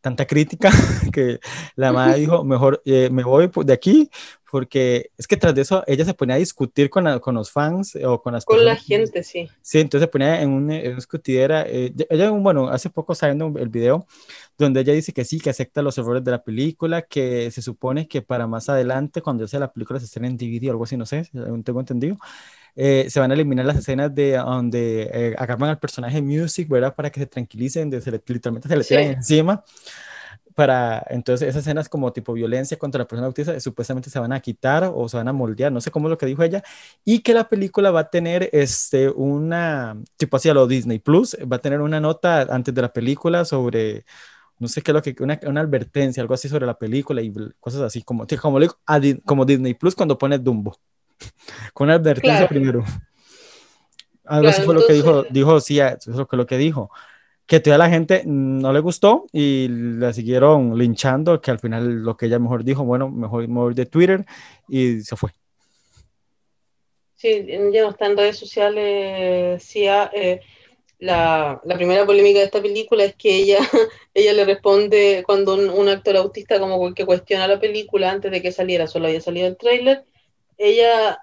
tanta crítica <laughs> que la madre dijo, mejor eh, me voy de aquí porque es que tras de eso ella se ponía a discutir con, la- con los fans o con las Con la personas- gente, sí. Sí, entonces se ponía en una, en discutidera. eh, ella, bueno, hace poco saliendo el video donde ella dice que sí, que acepta los errores de la película, que se supone que para más adelante, cuando sea la película se estrene en DVD o algo así, no sé, según tengo entendido, eh, se van a eliminar las escenas de donde eh, agarran al personaje Music, ¿verdad? Para que se tranquilicen, de, se le- literalmente se le Sí. tiran encima. Para, entonces esas escenas como tipo violencia contra la persona autista supuestamente se van a quitar o se van a moldear, no sé cómo es lo que dijo ella, y que la película va a tener este, una, tipo así a lo Disney Plus, va a tener una nota antes de la película sobre, no sé qué es lo que, una, una advertencia, algo así sobre la película y cosas así, como, como, le digo, a como Disney Plus cuando pone Dumbo, <laughs> con una advertencia Claro. primero. Algo así Claro, fue lo que dijo, entonces- dijo, sí, eso es lo que, lo que dijo. Que todavía la gente no le gustó y la siguieron linchando, que al final lo que ella mejor dijo, bueno, mejor me voy de Twitter y se fue. Sí, ya no está en redes sociales. Sí, ah, eh, la, la primera polémica de esta película es que ella, <laughs> ella le responde cuando un, un actor autista como que cuestiona la película antes de que saliera, solo había salido el tráiler, ella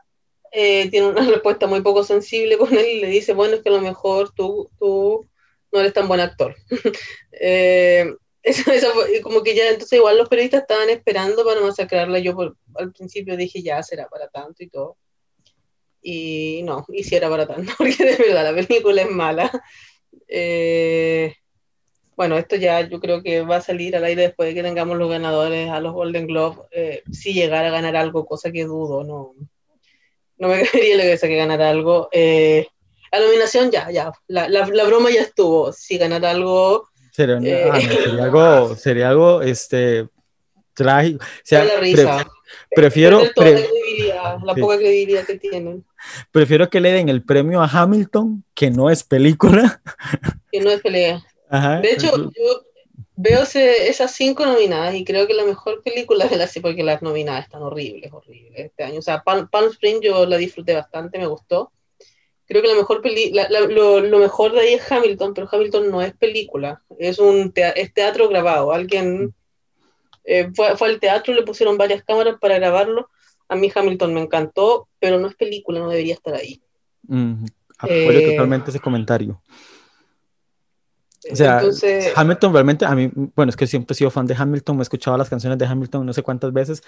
eh, tiene una <laughs> respuesta muy poco sensible con él y le dice, bueno, es que a lo mejor tú, tú no eres tan buen actor. <laughs> Eh, eso- eso como que ya, entonces igual los periodistas estaban esperando para masacrarla. Yo por- al principio dije, ya será para tanto y todo. Y no, hiciera para tanto, <laughs> porque de verdad la película es mala. Eh, bueno, esto ya yo creo que va a salir al aire después de que tengamos los ganadores a los Golden Globe. eh, si llegara a ganar algo, cosa que dudo, no, no me caería la cabeza que ganara algo. Eh, la nominación ya, ya, la, la, la broma ya estuvo. Si ganara algo, Sería, Eh. ah, no, sería algo, <laughs> sería algo, este, trágico. O sea, da la pre- risa. prefiero, pre- la credibilidad, la Sí. poca credibilidad que tienen. prefiero que le den el premio a Hamilton, que no es película. Que no es pelea. Ajá. De hecho, yo veo ese- esas cinco nominadas y creo que la mejor película de las porque las nominadas están horribles, horribles este año. O sea, Palm, Palm Spring yo la disfruté bastante, me gustó. Creo que la mejor peli la- la- lo, lo mejor de ahí es Hamilton, pero Hamilton no es película, es un es teatro grabado. Alguien eh, fue, fue al teatro, le pusieron varias cámaras para grabarlo. A mí Hamilton me encantó, pero no es película, no debería estar ahí. Mm, apoyo Eh, totalmente ese comentario. O sea, Entonces, Hamilton realmente, a mí, bueno, es que siempre he sido fan de Hamilton, me he escuchado las canciones de Hamilton no sé cuántas veces,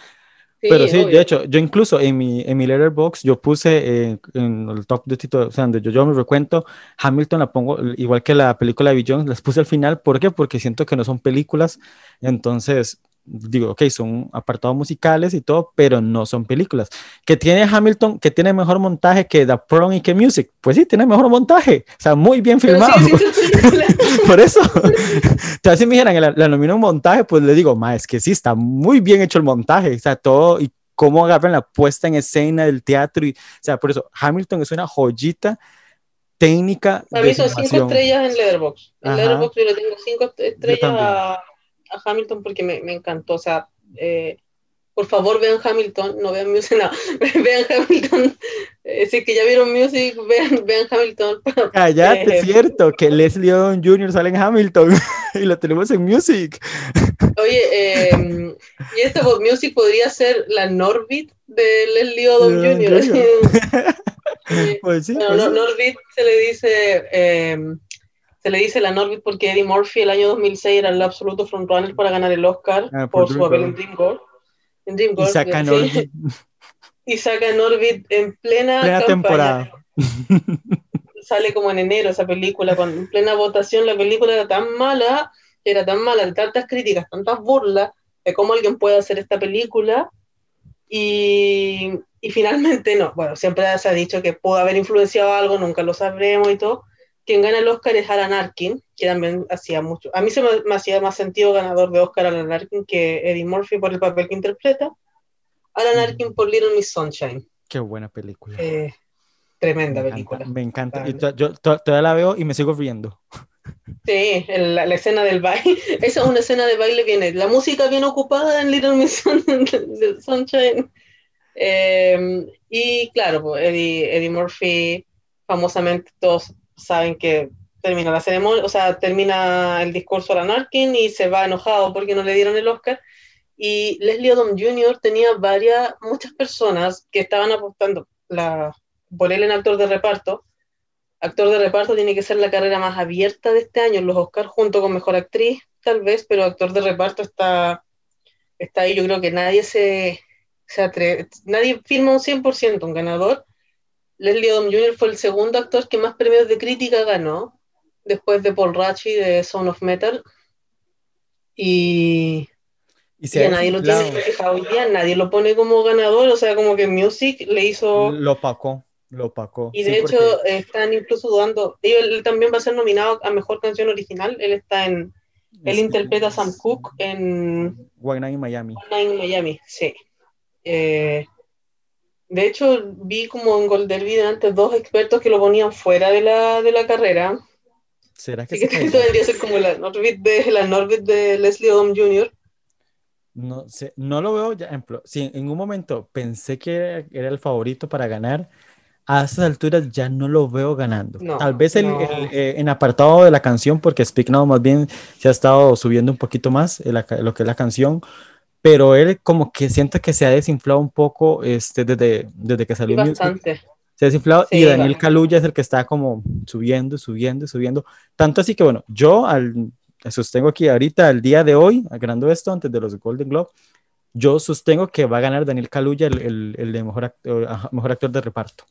pero sí, obvio. de hecho, yo incluso en mi, en mi letterbox, yo puse eh, en el top de Tito, o sea, donde yo, yo me recuento, Hamilton la pongo, igual que la película de Billions, las puse al final, ¿por qué? Porque siento que no son películas, entonces digo, ok, son apartados musicales y todo, pero no son películas. Que tiene Hamilton, que tiene mejor montaje que The Prom y que Music, pues sí, tiene mejor montaje, o sea, muy bien filmado. siendo película. <laughs> Por eso, <laughs> te si me dijeran la, la nomino un montaje, pues le digo, ma, es que sí, está muy bien hecho el montaje, o sea, todo y cómo agarran la puesta en escena del teatro, y, o sea, por eso, Hamilton es una joyita técnica. A de mí son cinco estrellas en Letterboxd. En. Letterboxd yo le tengo cinco est- estrellas a, a Hamilton porque me, me encantó. O sea, eh, por favor vean Hamilton, no vean Music, no, <laughs> vean Hamilton. Eh, si es que ya vieron Music, vean, vean Hamilton. <laughs> Cállate, Eh, es cierto, que Leslie Odom Jr. sale en Hamilton <laughs> y lo tenemos en Music. Oye, eh, y esta Pop Music podría ser la Norbit de Leslie Odom Jr. Pues sí, Bueno, pues sí. Norbit se le dice eh, se le dice la Norbit porque Eddie Murphy el año 2006 era el absoluto frontrunner para ganar el Oscar Ah, por por su papel en. En DreamGirls, Y sacan sí. Orbit, Y saca Norbit en plena, plena temporada. <laughs> Sale como en enero esa película, con en plena votación la película era tan mala, era tan mala, de tantas críticas, tantas burlas, de cómo alguien puede hacer esta película. Y, y finalmente no, bueno, siempre se ha dicho que pudo haber influenciado algo, nunca lo sabremos y todo. Quien gana el Oscar es Alan Arkin, que también hacía mucho. A mí se me, me hacía más sentido ganador de Oscar Alan Arkin que Eddie Murphy por el papel que interpreta. Alan Arkin por Little Miss Sunshine. Qué buena película. Eh, tremenda me película. encanta, me encanta. Vale. Y to- yo to- todavía la veo y me sigo riendo. Sí, el- la, la escena del baile. <laughs> Esa es una escena de baile bien. La música bien ocupada en Little Miss Sun- <laughs> Sunshine. Eh, y claro, pues, Eddie, Eddie Murphy, famosamente todos saben que termina la ceremonia, o sea, termina el discurso a la Narkin y se va enojado porque no le dieron el Oscar. Y Leslie Odom Jr. tenía varias, muchas personas que estaban apostando la, por él en actor de reparto. Actor de reparto tiene que ser la carrera más abierta de este año los Oscars, junto con Mejor Actriz, tal vez, pero actor de reparto está, está ahí. Yo creo que nadie se, se atreve, nadie firma un 100% un ganador. Leslie Odom Jr. fue el segundo actor que más premios de crítica ganó, después de Paul Rachi de Son of Metal. Y, Y y a nadie lo tiene fijado hoy día, nadie lo pone como ganador, o sea, como que Music le hizo... Lo opacó, lo opacó. Y Sí, de porque- hecho eh, están incluso dudando, él, también va a ser nominado a Mejor Canción Original, él está en, él es- interpreta a Sam Cooke en One Night in Miami. One Night in Miami, sí. Eh, de hecho, vi como en Gold Derby antes dos expertos que lo ponían fuera de la, de la carrera, ¿Será que se que esto debería ser como la Norbit de, la Norbit de Leslie Odom Jr., No sé, no lo veo ya. Ejemplo, si en un momento pensé que era, el favorito para ganar, a estas alturas ya no lo veo ganando. No, Tal vez el, no. el, eh, en apartado de la canción, porque Speak Now más bien se ha estado subiendo un poquito más ca- lo que es la canción, pero él como que siento que se ha desinflado un poco este, desde, desde que y salió Music. bastante. Se ha desinflado y Sí, Daniel va. Kaluuya es el que está como subiendo, subiendo, subiendo. Tanto así que, bueno, yo al, sostengo aquí ahorita, al día de hoy, ganando esto antes de los Golden Globe, yo sostengo que va a ganar Daniel Kaluuya el, el, el de mejor actor, ajá, mejor actor de reparto.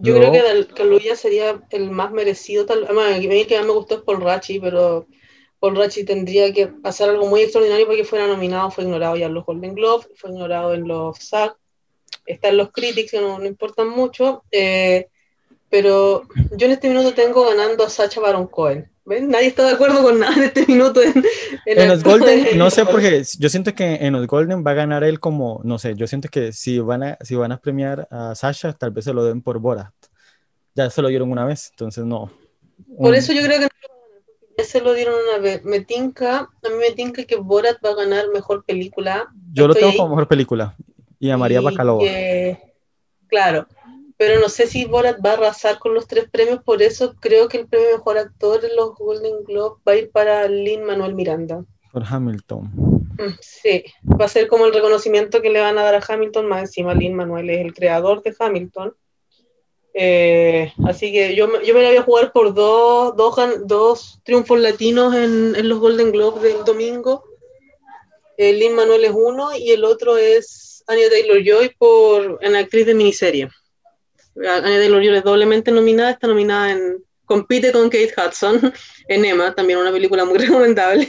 Yo No. creo que Kaluuya sería el más merecido. Tal, mí el que más me gustó es Paul Rachi, pero Paul Rachi tendría que pasar algo muy extraordinario para que fuera nominado. Fue ignorado ya en los Golden Globes, fue ignorado en los SAG, está en los Critics, que no, no importan mucho. eh, pero yo en este minuto tengo ganando a Sacha Baron Cohen. ¿Ven? Nadie está de acuerdo con nada en este minuto. En, en En los Golden, <laughs> no sé por qué, yo siento que en los Golden va a ganar él como, no sé, yo siento que si van a, si van a premiar a Sasha, tal vez se lo den por Borat. Ya se lo dieron una vez, entonces no. Por Un- eso yo creo que no se lo dieron una vez. Me tinca, a mí me tinca que Borat va a ganar mejor película. yo lo tengo ahí. como mejor película. Y a María Bacalova. que- claro, pero no sé si Borat va a arrasar con los tres premios, por eso creo que el premio mejor actor en los Golden Globe va a ir para Lin Manuel Miranda. Por Hamilton. Mm, Sí, va a ser como el reconocimiento que le van a dar a Hamilton, más encima Lin Manuel es el creador de Hamilton. Eh, así que yo, me- yo me la voy a jugar por dos, dos, dos triunfos latinos en, en los Golden Globes del domingo. Eh, Lin Manuel es uno y el otro es Anya Taylor Joy por en actriz de miniserie. Anya Taylor Joy es doblemente nominada, está nominada en compite con Kate Hudson <laughs> en Emma, también una película muy <laughs> recomendable.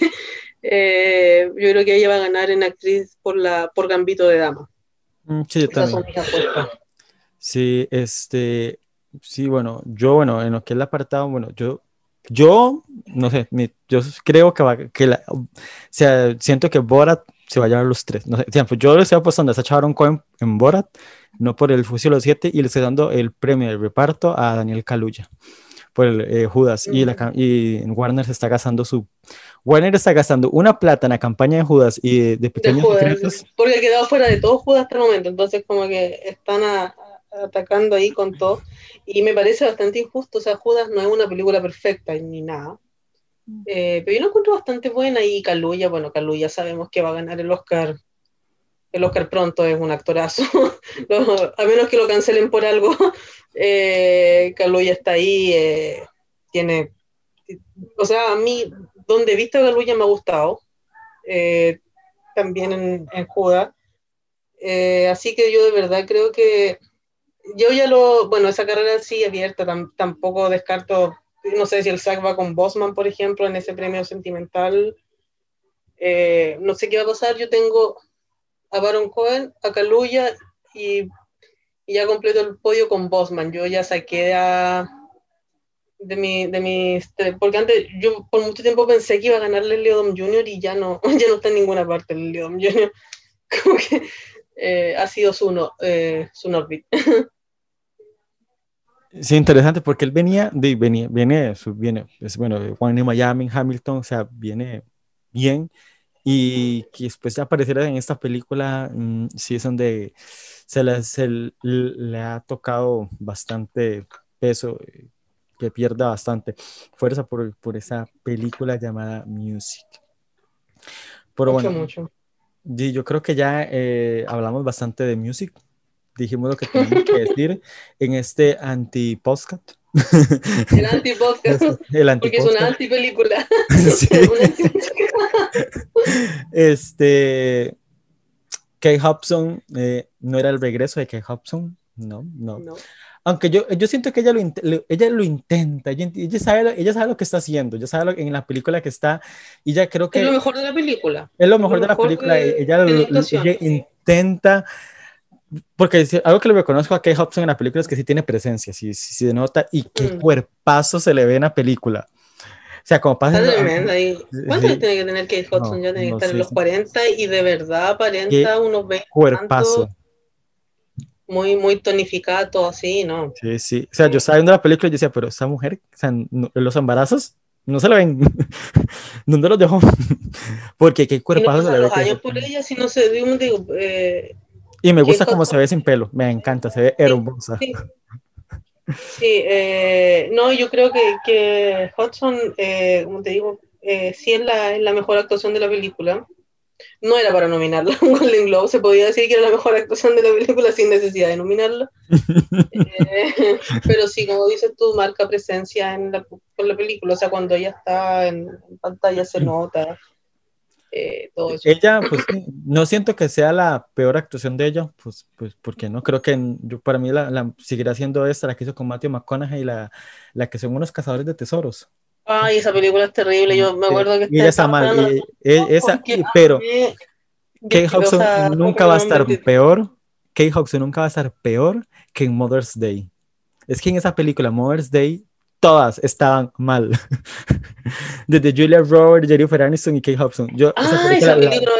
Eh, yo creo que ella va a ganar en actriz por la por Gambito de Dama. Mm, Sí, también. Sí, este, sí, bueno, yo, bueno, en lo que es el apartado, bueno, yo, yo, no sé, mi- yo creo que va, que la, o sea, siento que Borat se va a llevar los tres, no sé, ejemplo, yo le estoy apostando a Sacha Baron Cohen en Borat, no por el Fusil de los Siete, y le estoy dando el premio de reparto a Daniel Kaluuya por el eh, Judas, y, la, y Warner se está gastando su, Warner está gastando una plata en la campaña de Judas y de, de De Pequeños Judas, Secretos, porque quedado fuera de todo Judas hasta el momento, entonces como que están a- a- atacando ahí con todo. Y me parece bastante injusto, o sea, Judas no es una película perfecta ni nada, Eh, pero yo la encuentro bastante buena. Y Kaluuya, bueno, Kaluuya sabemos que va a ganar el Oscar, el Oscar pronto es un actorazo, <laughs> Lo- a menos que lo cancelen por algo, <laughs> eh, Kaluuya está ahí, eh, tiene, o sea, a mí donde he visto a Kaluuya me ha gustado, eh, también en, en Judas. Eh, así que yo de verdad creo que yo ya lo, bueno, esa carrera sí abierta, tam- tampoco descarto, no sé si el SAC va con Bosman, por ejemplo, en ese premio sentimental. Eh, no sé qué va a pasar, yo tengo a Baron Cohen, a Kaluuya y, y ya completo el podio con Bosman. Yo ya saqué a, de mi, de mis, tre- porque antes yo por mucho tiempo pensé que iba a ganar Leslie Odom Jr. y ya no, <laughs> ya no está en ninguna parte Leslie Odom Jr. <laughs> Como que eh, ha sido su, no, eh, su Norbit. <laughs> Sí, interesante porque él venía, de, venía, viene, viene, es, bueno, de Juan de Miami, Hamilton, o sea, viene bien. y que después apareciera en esta película, mm, sí es donde se, le, se le ha tocado bastante peso, eh, que pierda bastante fuerza por, por esa película llamada Music. Pero Mucho, bueno, mucho. yo creo que ya eh, hablamos bastante de Music, dijimos lo que teníamos que <laughs> decir en este anti-postcat. El anti-podcast. <laughs> El Porque es una anti-podcast. anti-película. <laughs> Sí. Este, Kate Hobson, eh, no era el regreso de Kate Hobson, no, no. No. Aunque yo, yo siento que ella lo, ella lo intenta, ella, ella sabe, lo- ella sabe lo que está haciendo, ella sabe lo, en la película que está, y ya creo que Es lo mejor de la película. es lo mejor lo de la mejor película, de- ella, de lo- la ella intenta, porque algo que le reconozco a Kate Hobson en la película es que sí tiene presencia, sí, sí se nota, y qué Mm. cuerpazo se le ve en la película. O sea, como pasa... Está en- tremenda. ¿Cuánto Sí. tiene que tener Kate Hudson? No, ya tiene que no estar en los sí. 40 y de verdad aparenta unos 20 Cuerpazo. muy, muy tonificada, todo así, ¿no? Sí, sí. O sea, yo estaba viendo la película y yo decía, pero esa mujer, o sea, no- los embarazos no se la ven. <laughs> ¿Dónde los dejó? <laughs> Porque qué cuerpazo se le ve. los años por ella, si no se digo, digo, eh, Y me gusta cómo se ve sin pelo. Me encanta, se ve hermosa. sí. <laughs> Sí, eh, no, yo creo que, que Hudson, eh, como te digo, eh, sí es la, es la mejor actuación de la película. No era para nominarla a un Golden Globe, se podía decir que era la mejor actuación de la película sin necesidad de nominarla. <laughs> Eh, pero sí, como dices tú, marca presencia en la, en la película, o sea, cuando ella está en, en pantalla se nota eh, todo eso. Ella, pues no siento que sea la peor actuación de ella, pues, pues porque no creo que yo, para mí la, la seguirá siendo esta, la que hizo con Matthew McConaughey, la, la que son unos cazadores de tesoros. Ay, esa película es terrible, yo me acuerdo que Y está mal, y- e- esa, y- pero Kate o sea, nunca va a estar peor. Kate Hobson nunca va a estar peor que en Mother's Day. Es que en esa película, Mother's Day, todas estaban mal. <laughs> Desde Julia Roberts, Jennifer Aniston y Kate Hobson. Yo, esa Ah, película esa la- película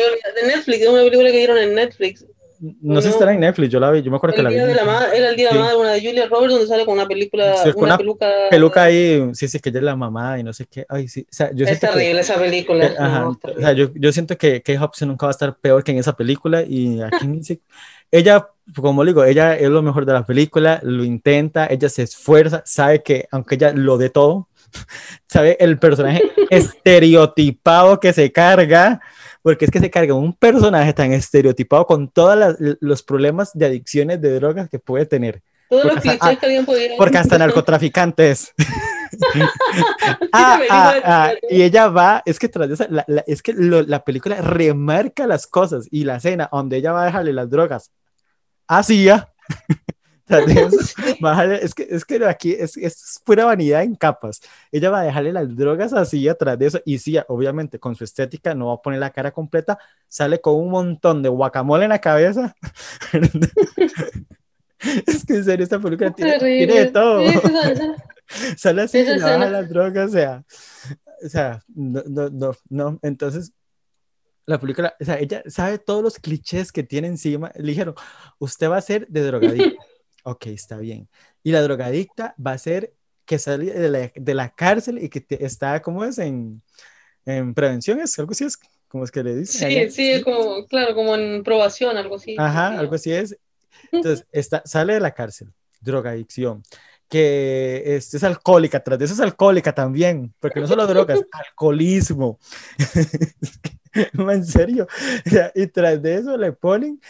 de Netflix, es una película que dieron en Netflix. No sé si no. estará en Netflix, yo la vi, yo me acuerdo que El la vi. de la madre, era el día de la madre, una de Julia Roberts, donde sale con una película, Sí, con una una peluca. Peluca ahí, sí, sí, que ella es la mamá y no sé qué. Ay, sí, o sea, yo Es siento que- terrible esa película. Eh, ajá, no, o sea, terrible. yo, yo siento que Kate Hobson nunca va a estar peor que en esa película y aquí ella, como digo, ella es lo mejor de la película, lo intenta, ella se esfuerza, sabe que aunque ella lo de todo, <laughs> sabe el personaje <laughs> estereotipado que se carga, porque es que se carga un personaje tan estereotipado con todos los problemas de adicciones de drogas que puede tener. Todos los clichés que alguien podía. Porque hasta narcotraficantes. <laughs> <laughs> ah, ah, ah, y ella va, es que tras esa, la, la- es que lo- la película remarca las cosas y la escena donde ella va a dejarle las drogas así de eso, va a dejarle- es que es que aquí es, es pura vanidad en capas. Ella va a dejarle las drogas así atrás de eso y sí, obviamente con su estética no va a poner la cara completa, sale con un montón de guacamole en la cabeza. <laughs> es que en serio esta película tiene, tiene de todo. Sí, <laughs> Sale así le baja las drogas, o sea, o sea, no, no, no, no. Entonces, la película, o sea, ella sabe todos los clichés que tiene encima. Le dijeron, usted va a ser de drogadicta. Ok, está bien. Y la drogadicta va a ser que sale de la, de la cárcel y que te- está, ¿cómo es? En, en prevención, es algo así, es como es que le dicen. Sí, sí, es como, claro, como en probación, algo así. Ajá, algo así es. Entonces, está, sale de la cárcel, drogadicción, que es, es alcohólica, tras de eso es alcohólica también, porque no solo drogas, <laughs> alcoholismo. <laughs> <laughs> en serio. Y tras de eso le ponen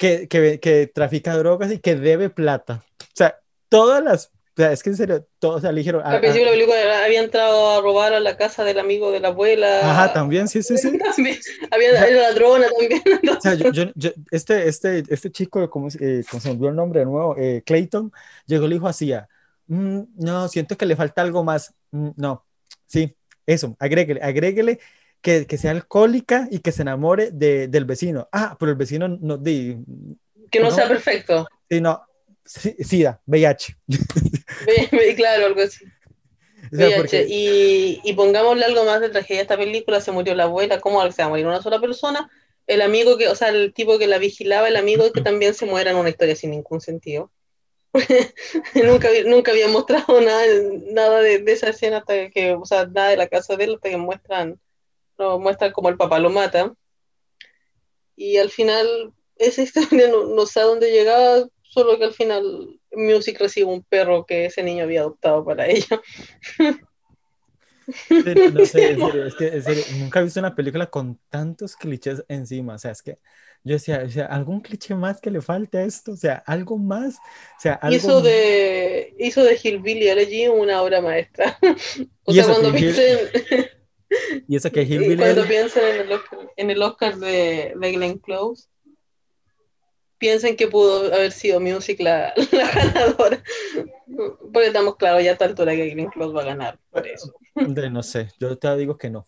que, que, que trafica drogas y que debe plata. O sea, todas las... O sea, es que en serio, todos, o sea, le dijeron... Al a- principio de la película había entrado a robar a la casa del amigo de la abuela. ajá, también, sí, sí, sí. <laughs> También, había era ladrona también. <laughs> O sea, yo, yo- yo- este, este, este chico, ¿cómo, se- eh, se olvidó el nombre de nuevo? Eh, Clayton, llegó y le dijo así, ah, "Mm, no, siento que le falta algo más. Mm, no, sí, eso, agréguele, agréguele que, que sea alcohólica y que se enamore de, del vecino. Ah, pero el vecino no, di, que no, No. sea perfecto. sí, no, SIDA, VIH. <laughs> Claro, algo así. O sea, VIH. porque- Y, y pongámosle algo más de tragedia a esta película, se murió la abuela, ¿cómo se va a morir una sola persona? El amigo que, o sea, el tipo que la vigilaba, el amigo que también se muera en una historia sin ningún sentido. <laughs> nunca, nunca había mostrado nada, nada de, de esa escena hasta que, o sea, nada de la casa de él hasta que muestran lo muestra como el papá lo mata. Y al final, esa <laughs> historia no, no sé a dónde llegaba, solo que al final Music recibe un perro que ese niño había adoptado para ella. Pero, no sé, en <laughs> serio, es que en serio, nunca he visto una película con tantos clichés encima. O sea, es que yo decía, o sea, algún cliché más que le falte a esto, o sea, algo más. O sea, algo Hizo de, hizo de Hillbilly Elegy una obra maestra. <laughs> O sea, cuando piensen, Y eso que y Hillbilly cuando piensen en el Oscar, en el Oscar de, de Glenn Close, piensen que pudo haber sido Music la, <laughs> la ganadora. Porque estamos claros ya a esta altura que Glenn Close va a ganar por eso. no sé, yo te digo que no.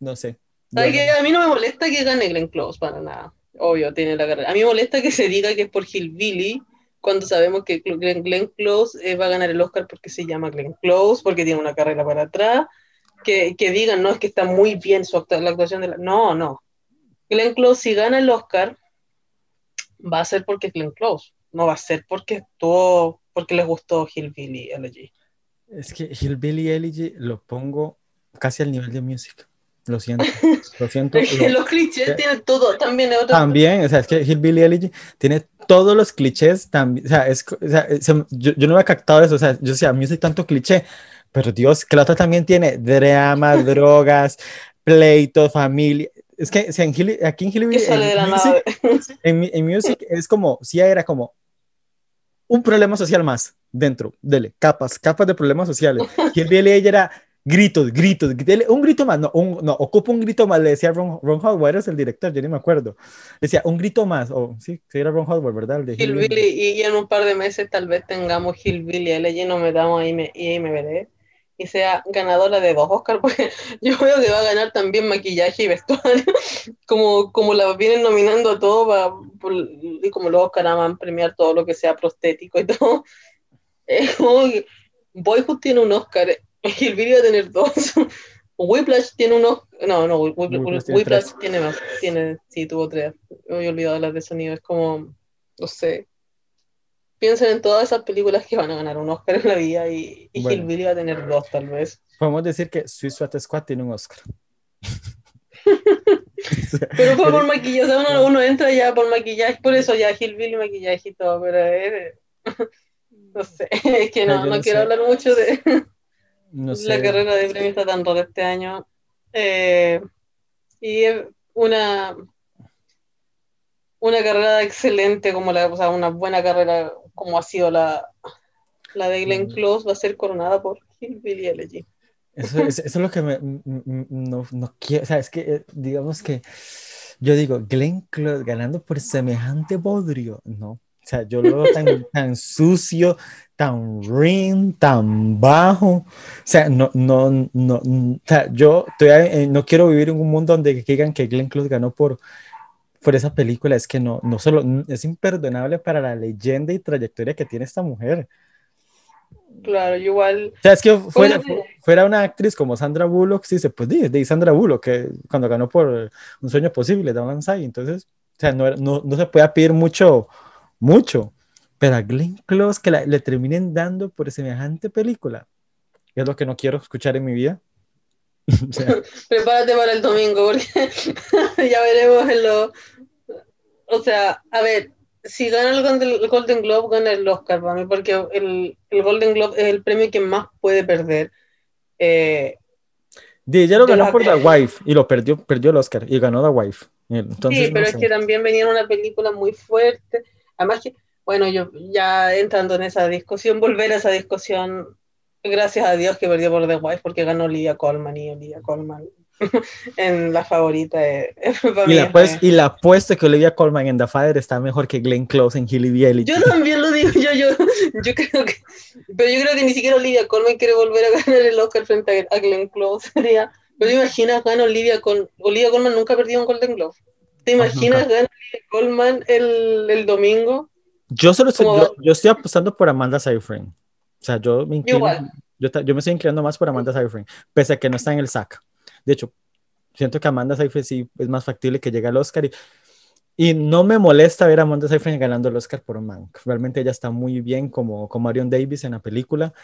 No sé. Yo ¿Sabes no- qué? A mí no me molesta que gane Glenn Close para nada. Obvio, tiene la carrera. A mí me molesta que se diga que es por Hillbilly cuando sabemos que Glenn, Glenn Close eh, va a ganar el Oscar porque se llama Glenn Close, porque tiene una carrera para atrás. Que, que digan, no, es que está muy bien su actu- la actuación de la... No, no. Glenn Close, si gana el Oscar, va a ser porque es Glenn Close. No va a ser porque estuvo, porque les gustó Hillbilly Elegy. Es que Hillbilly Elegy lo pongo casi al nivel de music. Lo siento. <laughs> Lo siento. lo- Los clichés tienen todo, también es otra También, o sea, es que Hillbilly Elegy tiene todos los clichés también, o sea, es, o sea, se- yo, yo no había captado eso, o sea, yo decía, music tanto cliché, pero Dios, que la otra también tiene drama, <laughs> drogas, pleito, familia, es que sea, en Hill- aquí en de <laughs> en en, music es como, sí era como un problema social más dentro, dele, capas, capas de problemas sociales. Hillbilly Elegy era gritos, gritos, dele, un grito más, no, un, no, ocupa un grito más, le decía Ron, Ron Howard, es el director, yo ni me acuerdo. Decía, un grito más, o sí, sí era Ron Howard, ¿verdad? El de Hillbilly. Hillbilly, y, y en un par de meses tal vez tengamos Hillbilly Elegy, nos metamos ahí me- y ahí me veré. Y sea ganadora de dos Oscars, <laughs> porque yo veo que va a ganar también maquillaje y vestuario, <laughs> como, como la vienen nominando a todo, pa- por- y como los Oscars aman premiar todo lo que sea prostético y <laughs> todo. Es como que Boyhood tiene un Oscar, Hillbilly va a tener dos. Whiplash tiene un Oscar, no, no, Whiplash, Whiplash tiene Whiplash tiene más, tiene, sí, tuvo tres. Me había olvidado las de sonido, es como, no sé. Piensen en todas esas películas que van a ganar un Oscar en la vida y, y Bueno. Hillbilly va a tener dos, tal vez. Podemos decir que Suicide Squad tiene un Oscar. <laughs> Pero fue por maquillaje, o sea, uno, uno entra ya por maquillaje, por eso ya Hillbilly, maquillaje y todo, pero eh, <laughs> no sé, <laughs> es que no, no no quiero hablar mucho de No sé. la carrera de premio está tan rara este año. Eh, y es una, una carrera excelente, como la, o sea, una buena carrera como ha sido la, la de Glenn Mm. Close, va a ser coronada por Hillbilly Elegy. Eso, es- eso es lo que me, no, no quiero, o sea, es que eh, digamos que yo digo, Glenn Close ganando por semejante bodrio, no, o sea, yo lo veo tan, <laughs> tan sucio, tan ring, tan bajo, o sea, no, no, no, o sea, yo todavía, eh, no quiero vivir en un mundo donde digan que Glenn Close ganó por, por esa película, es que no, no solo, es imperdonable para la leyenda y trayectoria que tiene esta mujer. Claro, igual, O sea, es que fuera, fuera una actriz como Sandra Bullock, sí se pues di, de Sandra Bullock, que cuando ganó por Un sueño posible, Down Side, entonces, o sea, no, no, no se puede pedir mucho, mucho, pero a Glenn Close que la- le terminen dando por semejante película, es lo que no quiero escuchar en mi vida. <laughs> O sea, <laughs> prepárate para el domingo, porque <laughs> ya veremos en lo... O sea, a ver, si gana el Golden, Globe, gana el Oscar para mí, porque el, el Golden Globe es el premio que más puede perder. Eh, ella lo De ganó por The Wife y lo perdió, perdió el Oscar y ganó The Wife. Entonces, sí, no pero sé. es que también venía una película muy fuerte. Además que, bueno, yo ya entrando en esa discusión, volver a esa discusión, gracias a Dios que perdió por The Wife, porque ganó Olivia Colman y Olivia Colman <laughs> en la favorita. de- <laughs> Y la, es pues, y la apuesto que Olivia Colman en The Father está mejor que Glenn Close en Hilly Biel. Yo también lo digo, yo, yo, yo creo que, pero yo creo que ni siquiera Olivia Colman quiere volver a ganar el Oscar frente a, Glenn Close. <laughs> Sería, pero te imaginas, gana Olivia Colman, Olivia Colman nunca ha perdido un Golden Globe. ¿Te imaginas, gana Olivia Colman el, el domingo? Yo solo estoy, yo, yo estoy apostando por Amanda Seyfried. O sea, yo me inclino, yo, yo me estoy inclinando más por Amanda Seyfried, pese a que no está en el SAC. De hecho, siento que Amanda Seyfried sí es más factible que llegue al Oscar y y no me molesta ver a Amanda Seyfried ganando el Oscar por Mank. Realmente ella está muy bien como, como Marion Davis en la película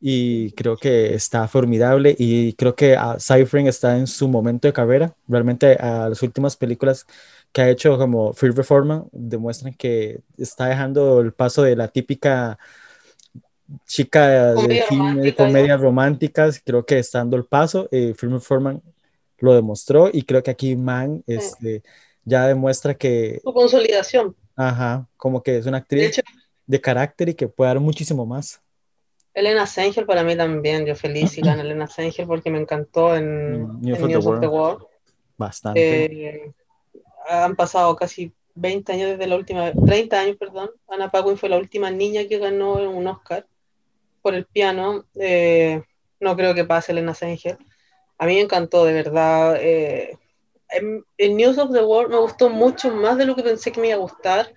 y creo que está formidable y creo que a Seyfried está en su momento de carrera. Realmente a las últimas películas que ha hecho como Free Reformer demuestran que está dejando el paso de la típica chica de cine, comedias románticas, creo que está dando el paso. Eh, Reformer lo demostró y creo que aquí Man este, ya demuestra que... Su consolidación. Ajá, como que es una actriz de, carácter y que puede dar muchísimo más. Elena Sengel para mí también, yo feliz y gana Elena Sengel porque me encantó en, mm, News, of, the World. Bastante. Eh, han pasado casi 20 años desde la última, 30 años, perdón. Ana Paquin fue la última niña que ganó un Oscar por el piano. Eh, no creo que pase Elena Sengel. A mí me encantó, de verdad. Eh, en, News of the World me gustó mucho más de lo que pensé que me iba a gustar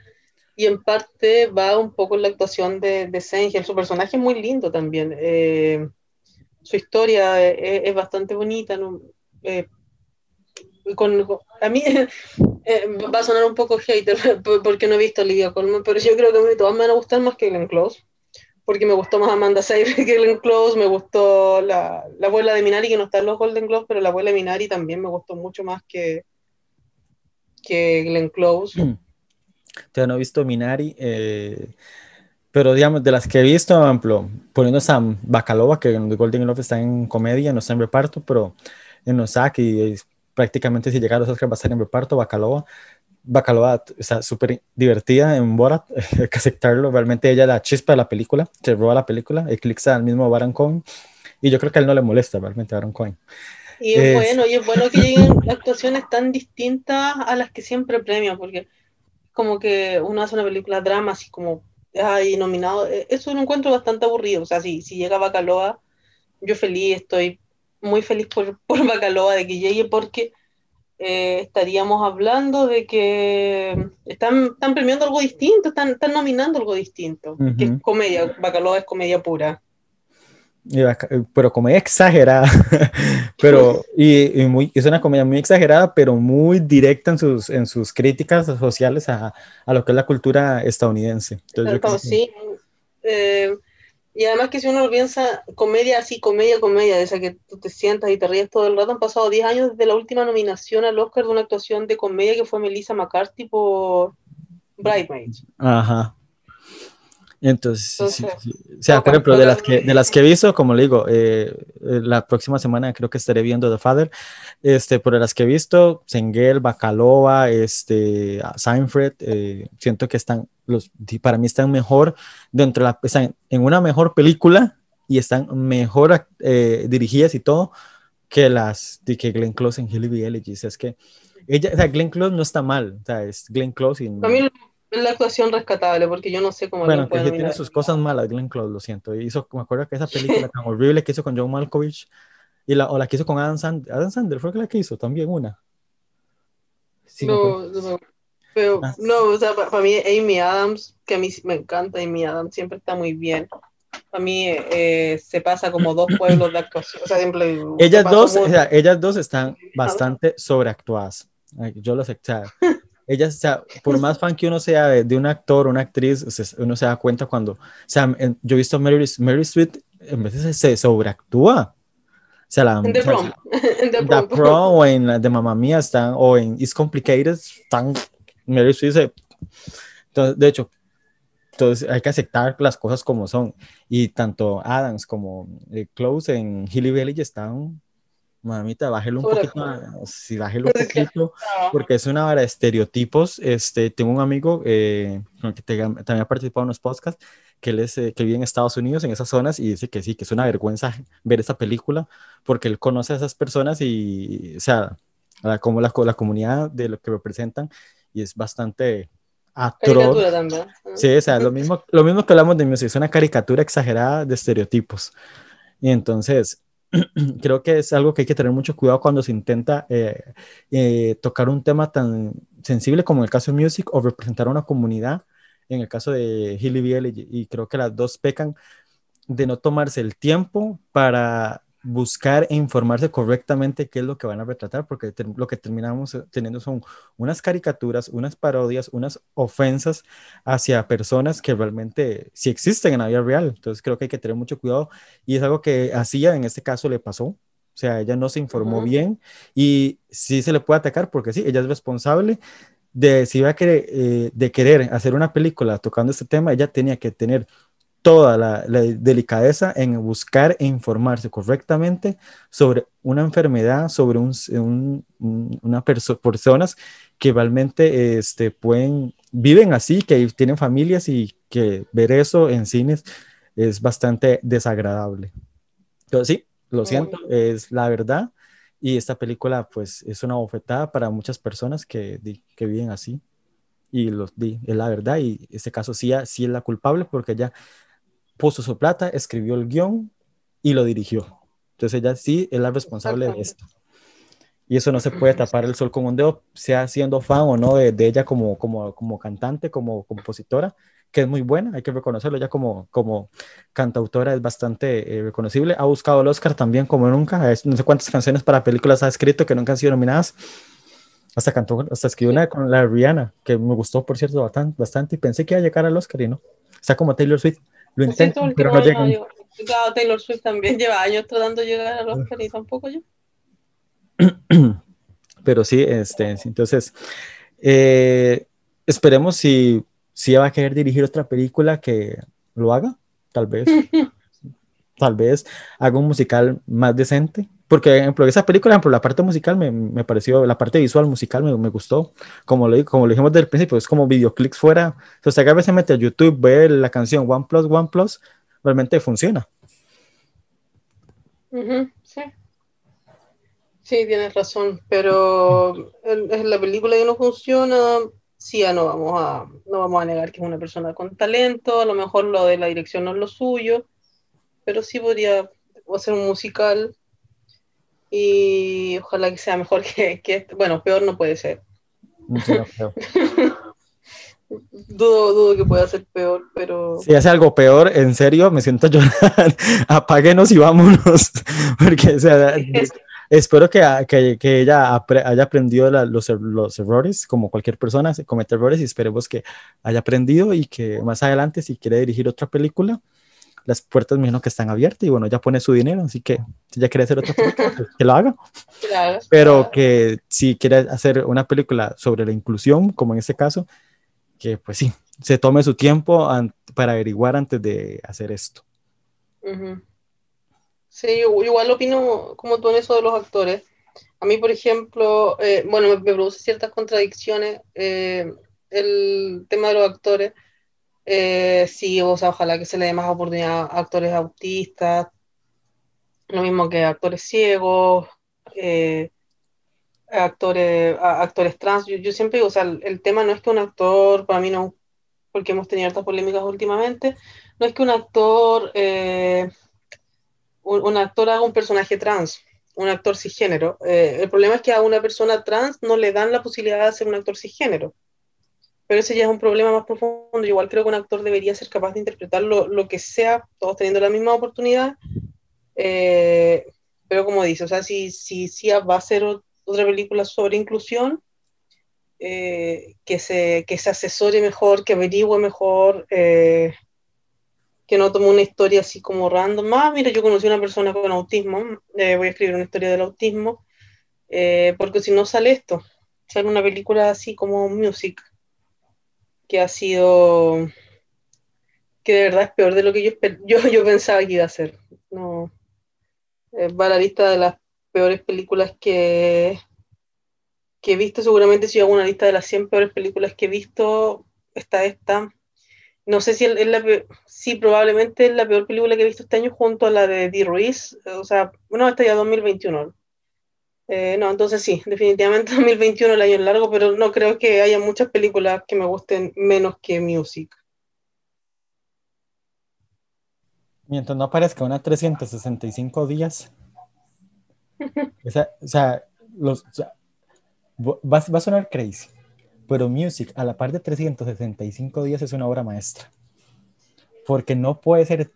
y en parte va un poco en la actuación de, de Su personaje es muy lindo también. Eh, su historia es, bastante bonita. Eh, con, a mí <laughs> va a sonar un poco hater <laughs> porque no he visto a Colman, pero yo creo que a mí todas me van a gustar más que Glenn Close porque me gustó más Amanda Seyfried que Glenn Close, me gustó la, la, abuela de Minari, que no está en los Golden Globes, pero la abuela de Minari también me gustó mucho más que, que Glenn Close. Mm. Yo no he visto Minari, eh, pero digamos, de las que he visto, por ejemplo, poniendo a Bacalova, que en los Golden Globes está en comedia, no está en reparto, pero en Osaki, prácticamente si llega a los va a estar en reparto, Bacalova. Bacalova está súper divertida en Borat, <laughs> hay que aceptarlo, realmente ella la chispa de la película, se roba la película, eclipsa al mismo Baron Cohen, y yo creo que a él no le molesta realmente a Baron Cohen. Y es, bueno, y es bueno que lleguen actuaciones tan distintas a las que siempre premio, porque como que uno hace una película drama así como, ay, nominado, e, eso lo encuentro bastante aburrido, o sea, si, si llega Bacalova, yo feliz, estoy muy feliz por, <laughs> por Bacalova de que llegue, porque eh, estaríamos hablando de que están, están premiando algo distinto, están, están nominando algo distinto, que es comedia, Bacalao es comedia pura. Pero comedia exagerada, <laughs> pero y, muy, es una comedia muy exagerada, pero muy directa en sus, en sus críticas sociales a, a lo que es la cultura estadounidense. Entonces, sí, eh, y además que si uno piensa comedia así, comedia, comedia, de esa que tú te sientas y te ríes todo el rato, han pasado 10 años desde la última nominación al Oscar de una actuación de comedia que fue Melissa McCarthy por Bridesmaids. Ajá. Entonces, o sea, por ejemplo, de las, que, de las que he visto, como le digo, eh, eh, la próxima semana creo que estaré viendo The Father, este, por las que he visto, Sengel, Bacalova, este, Seinfeld, eh, siento que están, los, para mí están mejor dentro de la, están en una mejor película y están mejor dirigidas y todo que las de que Glenn Close en Hilly Elegies. Es que ella, o sea, Glenn Close no está mal, o sea, es Glenn Close y la actuación rescatable, porque yo no sé cómo. Bueno, que tiene sus cosas malas, Glenn Close, lo siento. Hizo, me acuerdo que esa película <laughs> tan horrible que hizo con John Malkovich, y la, o la que hizo con Adam Sandler. Adam Sandler fue la que hizo también una. no, no, pero ah. no, o sea, para, mí Amy Adams, que a mí me encanta Amy Adams, siempre está muy bien. Para mí eh, se pasa como dos pueblos de actuación. O sea, siempre, ellas, dos, o sea, ellas dos están bastante sobreactuadas. Yo lo sé. O <laughs> ella, o sea, por más fan que uno sea de, un actor o una actriz, uno se da cuenta cuando, o sea, yo he visto a Mary, Mary Street, en veces se, sobreactúa. O sea, la, The Prom. The Prom o en la de Mamma Mía están, o en It's Complicated, están, Mary Street se, entonces, de hecho, entonces hay que aceptar las cosas como son. Y tanto Adams como eh, Close en Hilly Village están mamita, bájelo un poquito, sí, bájelo un poquito, porque es una vara de estereotipos. Este, tengo un amigo eh, que también ha participado en los podcasts, que él es, eh, que vive en Estados Unidos, en esas zonas, y dice que sí, que es una vergüenza ver esa película, porque él conoce a esas personas y, o sea, como la, la comunidad de lo que representan, y es bastante atroz. Sí, o sea, lo mismo, lo mismo que hablamos de music, es una caricatura exagerada de estereotipos. Y entonces, <clears throat> creo que es algo que hay que tener mucho cuidado cuando se intenta eh, eh, tocar un tema tan sensible como en el caso de Music o representar a una comunidad, en el caso de Hilly Biel, y, creo que las dos pecan de no tomarse el tiempo para buscar e informarse correctamente qué es lo que van a retratar, porque lo que terminamos teniendo son unas caricaturas, unas parodias, unas ofensas hacia personas que realmente sí existen en la vida real. Entonces creo que hay que tener mucho cuidado y es algo que hacía en este caso le pasó. O sea, ella no se informó bien y sí se le puede atacar porque sí, ella es responsable de si iba a querer, eh, de querer hacer una película tocando este tema, ella tenía que tener toda la, delicadeza en buscar e informarse correctamente sobre una enfermedad, sobre un, una personas que realmente este, pueden, viven así, que tienen familias y que ver eso en cines es bastante desagradable. Entonces, sí, lo siento, es la verdad. Y esta película, pues, es una bofetada para muchas personas que, que viven así. Y los di, es la verdad. Y este caso sí, sí es la culpable porque ella puso su plata, escribió el guion y lo dirigió. Entonces ella sí es la responsable de esto. Y eso no se puede tapar el sol con un dedo, sea siendo fan o no de, ella como, como, como cantante, como compositora, que es muy buena, hay que reconocerlo, ya como, como cantautora es bastante eh, reconocible. Ha buscado el Oscar también como nunca, no sé cuántas canciones para películas ha escrito que nunca han sido nominadas. Hasta cantó, hasta escribió una con la Rihanna, que me gustó, por cierto, bastante, bastante y pensé que iba a llegar al Oscar y no. Está como Taylor Swift. Lo intento, pero no llega. Taylor Swift también lleva años tratando de llegar al Oscar y tampoco yo. <clears throat> Pero sí, este, entonces, eh, esperemos si, si va a querer dirigir otra película que lo haga, tal vez. <laughs> tal vez haga un musical más decente porque, por ejemplo, esa película, por ejemplo, la parte musical me, me, pareció, la parte visual musical me, me, gustó. Como lo, como lo dijimos desde el principio, es como videoclips fuera. O sea, que a veces mete a YouTube, ve la canción One Plus, One Plus, realmente funciona. sí. Sí, tienes razón, pero es la película que no funciona, sí, ya no vamos a, no vamos a negar que es una persona con talento, a lo mejor lo de la dirección no es lo suyo, pero sí podría hacer un musical y ojalá que sea mejor que, que este. bueno, peor no puede ser. <laughs> dudo, dudo que pueda ser peor, pero... Si hace algo peor, en serio, me siento llorar. <laughs> Apáguenos y vámonos. <laughs> Porque, o sea, espero que, que, que ella haya aprendido los, er-, los, errores, como cualquier persona comete errores, y esperemos que haya aprendido y que más adelante, si quiere dirigir otra película, las puertas me que están abiertas y bueno, ya pone su dinero, así que si ya quiere hacer otra película, pues, <laughs> que lo haga. Pero que si quiere hacer una película sobre la inclusión, como en este caso, que pues sí, se tome su tiempo para averiguar antes de hacer esto. Sí, igual opino como tú en eso de los actores. A mí, por ejemplo, eh, bueno, me, produce ciertas contradicciones eh, el tema de los actores eh, sí, o sea, ojalá que se le dé más oportunidad a actores autistas, lo mismo que actores ciegos, eh, actores, actores trans. Yo, siempre digo, o sea, el, tema no es que un actor, para mí no, porque hemos tenido estas polémicas últimamente, no es que un actor, eh, un, actor haga un personaje trans, un actor cisgénero. el problema es que a una persona trans no le dan la posibilidad de ser un actor cisgénero pero ese ya es un problema más profundo. igual creo que un actor debería ser capaz de interpretar lo, que sea, todos teniendo la misma oportunidad. Eh, pero como dice, o sea, si, si, si va a hacer otra película sobre inclusión, eh, que, se, que se asesore mejor, que averigüe mejor, eh, que no tome una historia así como random. Ah, mira, yo conocí a una persona con autismo, voy a escribir una historia del autismo, porque si no sale esto, sale una película así como music que ha sido, que de verdad es peor de lo que yo, yo, yo pensaba que iba a ser. No, eh, va a la lista de las peores películas que, que he visto. Seguramente si hago una lista de las 100 peores películas que he visto, está esta. No sé si es la sí, probablemente es la peor película que he visto este año junto a la de Dee Ruiz. O sea, bueno, esta ya 2021. Eh, no, entonces sí, definitivamente <laughs> 2021 el año es largo, pero no creo que haya muchas películas que me gusten menos que Music. Mientras no aparezca una 365 días. <laughs> o sea, los, va, a sonar crazy, pero Music a la par de 365 días es una obra maestra. Porque no puede ser,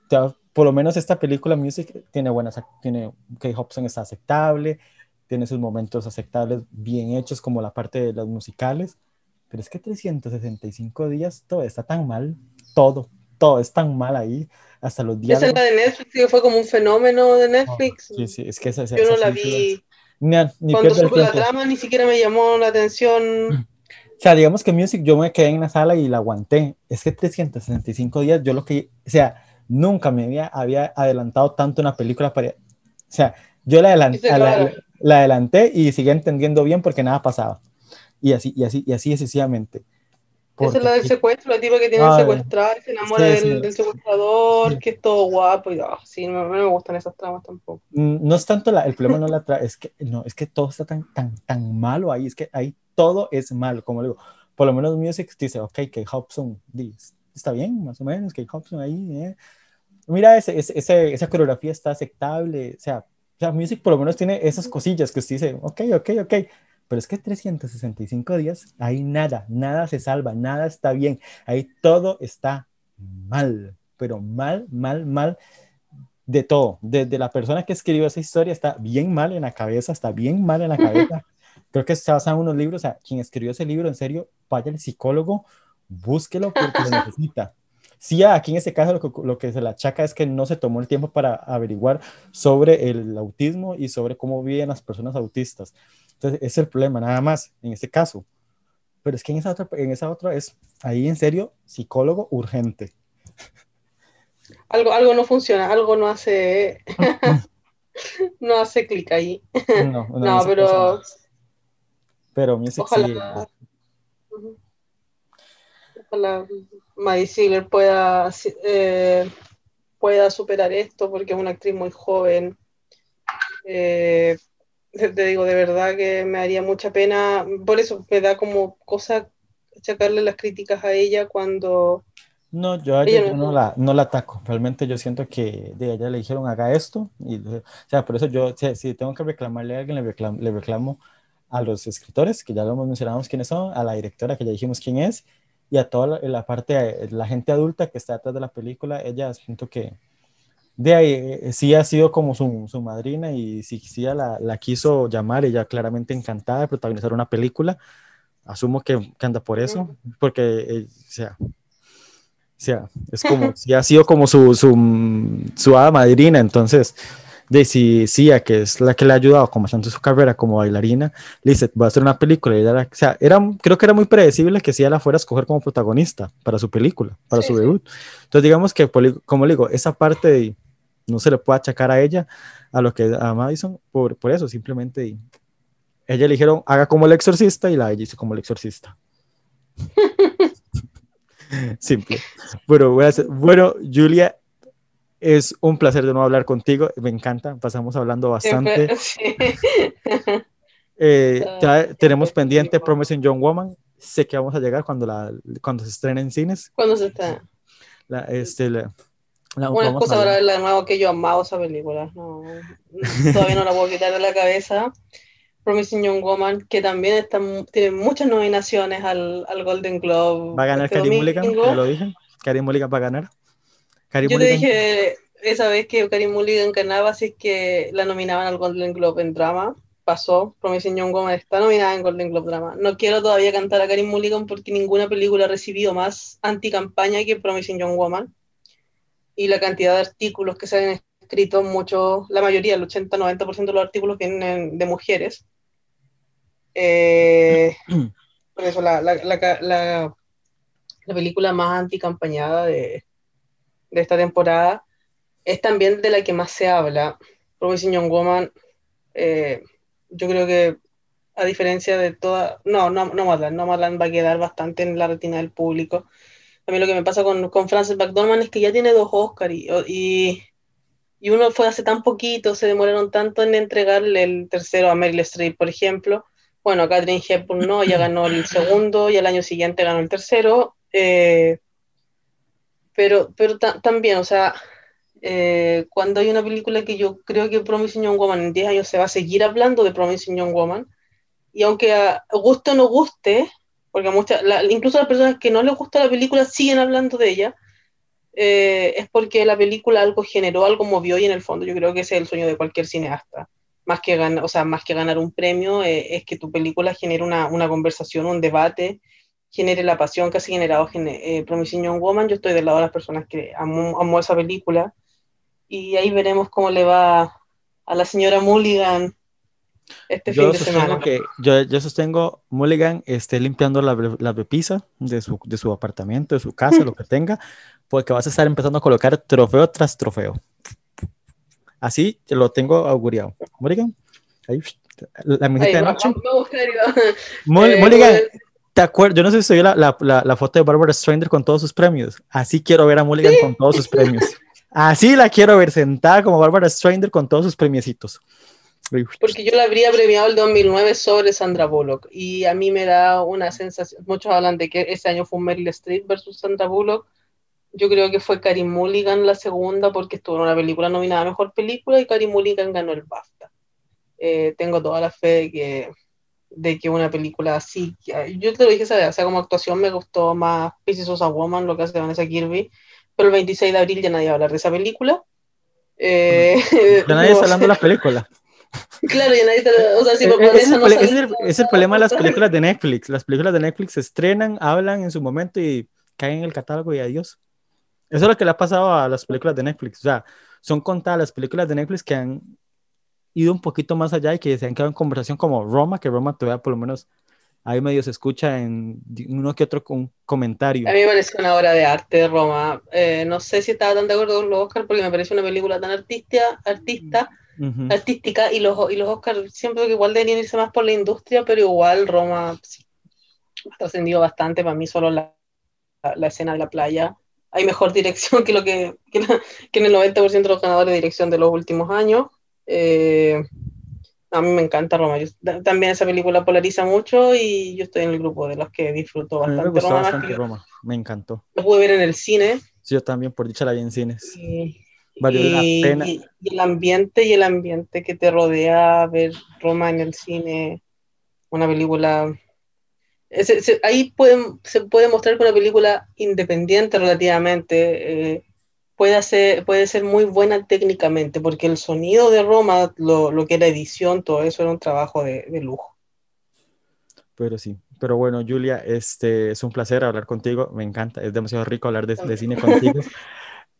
por lo menos esta película Music tiene buenas, tiene, Kate Hobson está aceptable, tiene sus momentos aceptables bien hechos como la parte de los musicales, pero es que 365 días todo está tan mal, todo, todo es tan mal ahí, hasta los días. Esa es la de Netflix, fue como un fenómeno de Netflix. sí, sí, es que esa, esa, Yo no esa la vi. Ni, ni Cuando supo la trama ni siquiera me llamó la atención. O sea, digamos que Music yo me quedé en la sala y la aguanté. Es que 365 días, yo lo que, o sea, nunca me había, había adelantado tanto una película para, o sea, yo la, adelan- Dice, la- claro. La adelanté y seguía entendiendo bien porque nada pasaba. Y así, y así, y así sucesivamente. Esa Porque es la del secuestro, la tipa que tiene Ay, que secuestrar, se enamora sí, del, sí. del secuestrador, Sí. que es todo guapo y ah, sí, no, no me gustan esas tramas tampoco. Mm, no es tanto la- el problema no la es que no es que todo está tan tan tan malo ahí es que ahí todo es malo como digo por lo menos Music dice ok que Hobson está bien más o menos que Hobson ahí eh. mira ese- ese- esa coreografía está aceptable o sea, o sea Music por lo menos tiene esas cosillas que usted dice ok ok ok pero es que 365 días ahí nada nada se salva nada está bien ahí todo está mal pero mal mal mal de todo, desde la persona que escribió esa historia está bien mal en la cabeza, está bien mal en la cabeza. <laughs> Creo que se basa en unos libros, o sea, quien escribió ese libro, en serio, vaya al psicólogo, búsquelo porque lo <laughs> necesita. Sí, aquí en este caso lo que, lo que se le achaca es que no se tomó el tiempo para averiguar sobre el autismo y sobre cómo viven las personas autistas. Entonces, ese es el problema, nada más, en este caso. Pero es que en esa otra, en esa otra es, ahí en serio, psicólogo urgente. Algo, algo no funciona, algo no hace, <laughs> no hace clic ahí. No, no, No, pero cosa. Pero Music sí, ojalá, ojalá Maddie Ziegler pueda, eh, pueda superar esto porque es una actriz muy joven. Eh, te digo, de verdad que me haría mucha pena, por eso me da como cosa achacarle las críticas a ella cuando No, yo a Ella ella yo no- no la, no la ataco. Realmente yo siento que de ella le dijeron haga esto. Y, o sea, por eso yo, si, si tengo que reclamarle a alguien, le reclamo, le reclamo a los escritores, que ya lo hemos mencionado quiénes son, a la directora, que ya dijimos quién es, y a toda la, la parte, eh, la gente adulta que está detrás de la película. Ella siento que de ahí eh, sí ha sido como su, su madrina y si, ella la, la quiso llamar, ella claramente encantada de protagonizar una película. Asumo que, que anda por eso, porque, eh, o sea, o sea, es como, si ha sido como su, su, su hada madrina, entonces, de si Sia, que es la que le ha ayudado como tanto su carrera como bailarina, le dice, va a hacer una película, y ella la- o sea, era, creo que era muy predecible que Sia la fuera a escoger como protagonista para su película, para Sí, su debut. Entonces, digamos que, como le digo, esa parte de- no se le puede achacar a ella, a lo que a Madison, por, por eso, simplemente, ella le dijeron, haga como el exorcista, y la ella hizo como el exorcista. <laughs> Simple. Bueno, bueno, Julia, es un placer de nuevo hablar contigo. Me encanta, pasamos hablando bastante. <laughs> sí. Eh, ya tenemos pendiente. Promising Young Woman. Sé que vamos a llegar cuando, la, cuando se estrene en cines. Cuando se está. La, este, la- la- Una vamos excusa a para hablar. verla de nuevo que yo amaba esa película. No, todavía no la puedo quitar de la cabeza. Promising Young Woman, que también está, tiene muchas nominaciones al, al Golden Globe. Va a ganar este Karim Mulligan, ya lo dije. Karim Mulligan va a ganar. Yo te dije esa vez que Karim Mulligan ganaba, si es que la nominaban al Golden Globe en drama. Pasó, Promising Young Woman está nominada en Golden Globe Drama. No quiero todavía cantar a Karim Mulligan porque ninguna película ha recibido más anticampaña que Promising Young Woman. Y la cantidad de artículos que se han escrito, mucho, la mayoría, el 80-90% de los artículos vienen de mujeres. Eh, <clears throat> por eso la, la, la, la, la película más anticampañada de, de esta temporada es también de la que más se habla. Promising Young Woman, eh, yo creo que a diferencia de toda, no, no, no Madland, no Madland va a quedar bastante en la retina del público. A mí lo que me pasa con, con Frances McDormand es que ya tiene dos Oscars y, y, y uno fue hace tan poquito, se demoraron tanto en entregarle el tercero a Meryl Streep, por ejemplo. Bueno, Catherine Hepburn no, ya ganó el segundo y al año siguiente ganó el tercero. Eh, pero pero ta también, o sea, eh, cuando hay una película que yo creo que Promising Young Woman en 10 años se va a seguir hablando de Promising Young Woman, y aunque a guste o no guste, porque mucha, la, incluso las personas que no les gusta la película siguen hablando de ella, eh, es porque la película algo generó, algo movió y en el fondo yo creo que ese es el sueño de cualquier cineasta. Más que, ganar, o sea, más que ganar un premio, eh, es que tu película genere una, una, conversación, un debate, genere la pasión que ha generado eh, Promising Young Woman. Yo estoy del lado de las personas que amó, amó esa película y ahí veremos cómo le va a la señora Mulligan este yo fin de semana. Que, yo, yo, sostengo Mulligan esté limpiando la, la repisa de su, de su apartamento, de su casa, <laughs> lo que tenga, porque vas a estar empezando a colocar trofeo tras trofeo. Así lo tengo auguriado. Mulligan, ahí, la mesita de noche. Me Mulligan, ¿te acuerdas? Yo no sé si soy la, la, la, foto de Barbara Strander con todos sus premios. Así quiero ver a Mulligan ¿Sí? con todos sus <laughs> premios. Así la quiero ver sentada como Barbara Strander con todos sus premiecitos. Porque yo la habría premiado el 2009 sobre Sandra Bullock y a mí me da una sensación, muchos hablan de que ese año fue Meryl Streep versus Sandra Bullock, yo creo que fue Karim Mulligan la segunda porque estuvo en una película nominada a Mejor Película y Karim Mulligan ganó el BAFTA. Eh, tengo toda la fe de que, de que una película así, yo te lo dije, o sea, como actuación me gustó más Pieces of a Woman, lo que hace Vanessa Kirby, pero el 26 de abril ya nadie va a hablar de esa película. Eh, <laughs> ya nadie está hablando de la película. <laughs> Claro, ya nadie está, o sea, si por es, el, no es, el, es, el, problema de las películas de Netflix. Las películas de Netflix se estrenan, hablan en su momento y caen en el catálogo y adiós. Eso es lo que le ha pasado a las películas de Netflix. O sea, son contadas las películas de Netflix que han ido un poquito más allá y que se han quedado en conversación como Roma, que Roma todavía por lo menos ahí medio se escucha en uno que otro un comentario. A mí me parece una obra de arte de Roma. Eh, no sé si estaba tan de acuerdo con los Oscars porque me parece una película tan artista, artista uh -huh. artística y los, y los Oscars siempre que igual deberían irse más por la industria, pero igual Roma sí, ha trascendido bastante. Para mí solo la, la, la, escena de la playa. Hay mejor dirección que, lo que, que, la, que en el 90% de los ganadores de dirección de los últimos años. Eh, a mí me encanta Roma. Yo, también esa película polariza mucho y yo estoy en el grupo de los que disfruto bastante, me Roma, bastante Roma. Me encantó. Lo pude ver en el cine. Sí, yo también, por dicha la vi en cines. Y, Valió y, la pena. y, el ambiente y el ambiente que te rodea ver Roma en el cine, una película. Se, se, ahí puede, se puede mostrar que una película independiente relativamente. Eh, puede ser, puede ser muy buena técnicamente, porque el sonido de Roma, lo, lo que era edición, todo eso era un trabajo de, de, lujo. Pero sí, pero bueno, Julia, este, es un placer hablar contigo, me encanta, es demasiado rico hablar de, de cine contigo.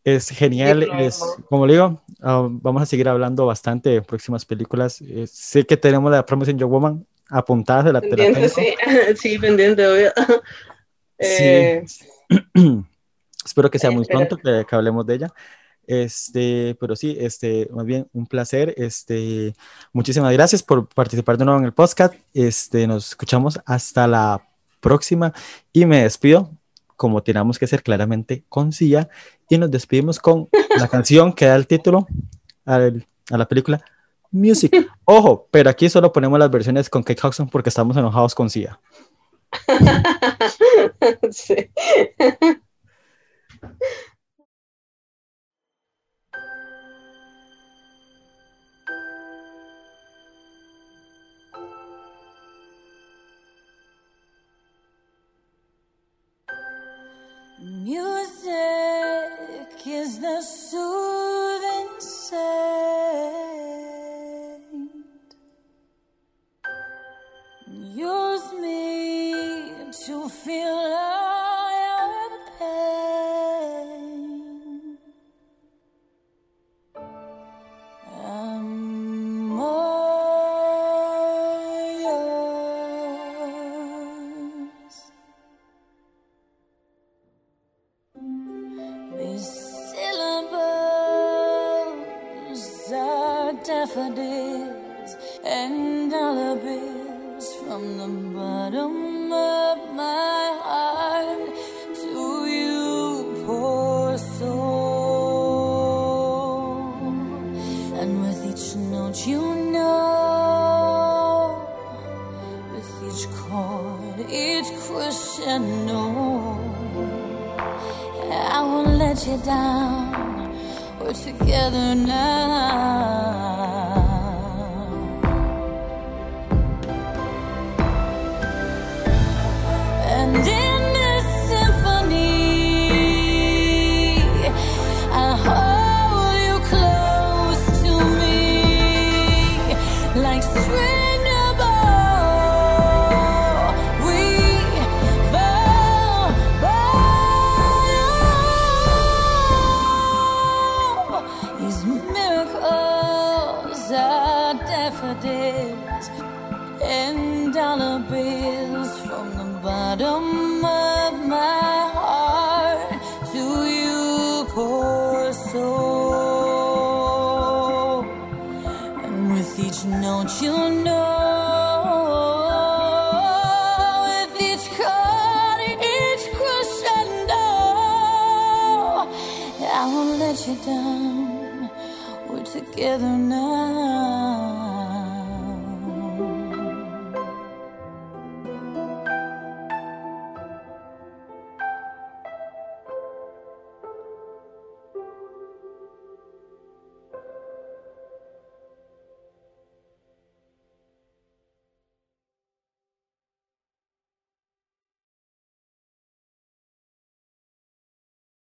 Es genial, es, como le digo, uh, vamos a seguir hablando bastante de próximas películas. Eh, sé que tenemos la Promising Young Woman apuntada de la pendiente, sí. <laughs> sí, pendiente, obvio. Eh, sí. <clears throat> Espero que sea muy pronto que, que, hablemos de ella. Este, pero sí, este, más bien un placer. Este, muchísimas gracias por participar de nuevo en el podcast. Este, nos escuchamos hasta la próxima y me despido como tenemos que ser claramente con Cia y nos despedimos con <laughs> la canción que da el título a, el, a la película Music. Ojo, pero aquí solo ponemos las versiones con Kate Hudson porque estamos enojados con Cia. <laughs> sí. Music is the soothing sound. Use me to feel all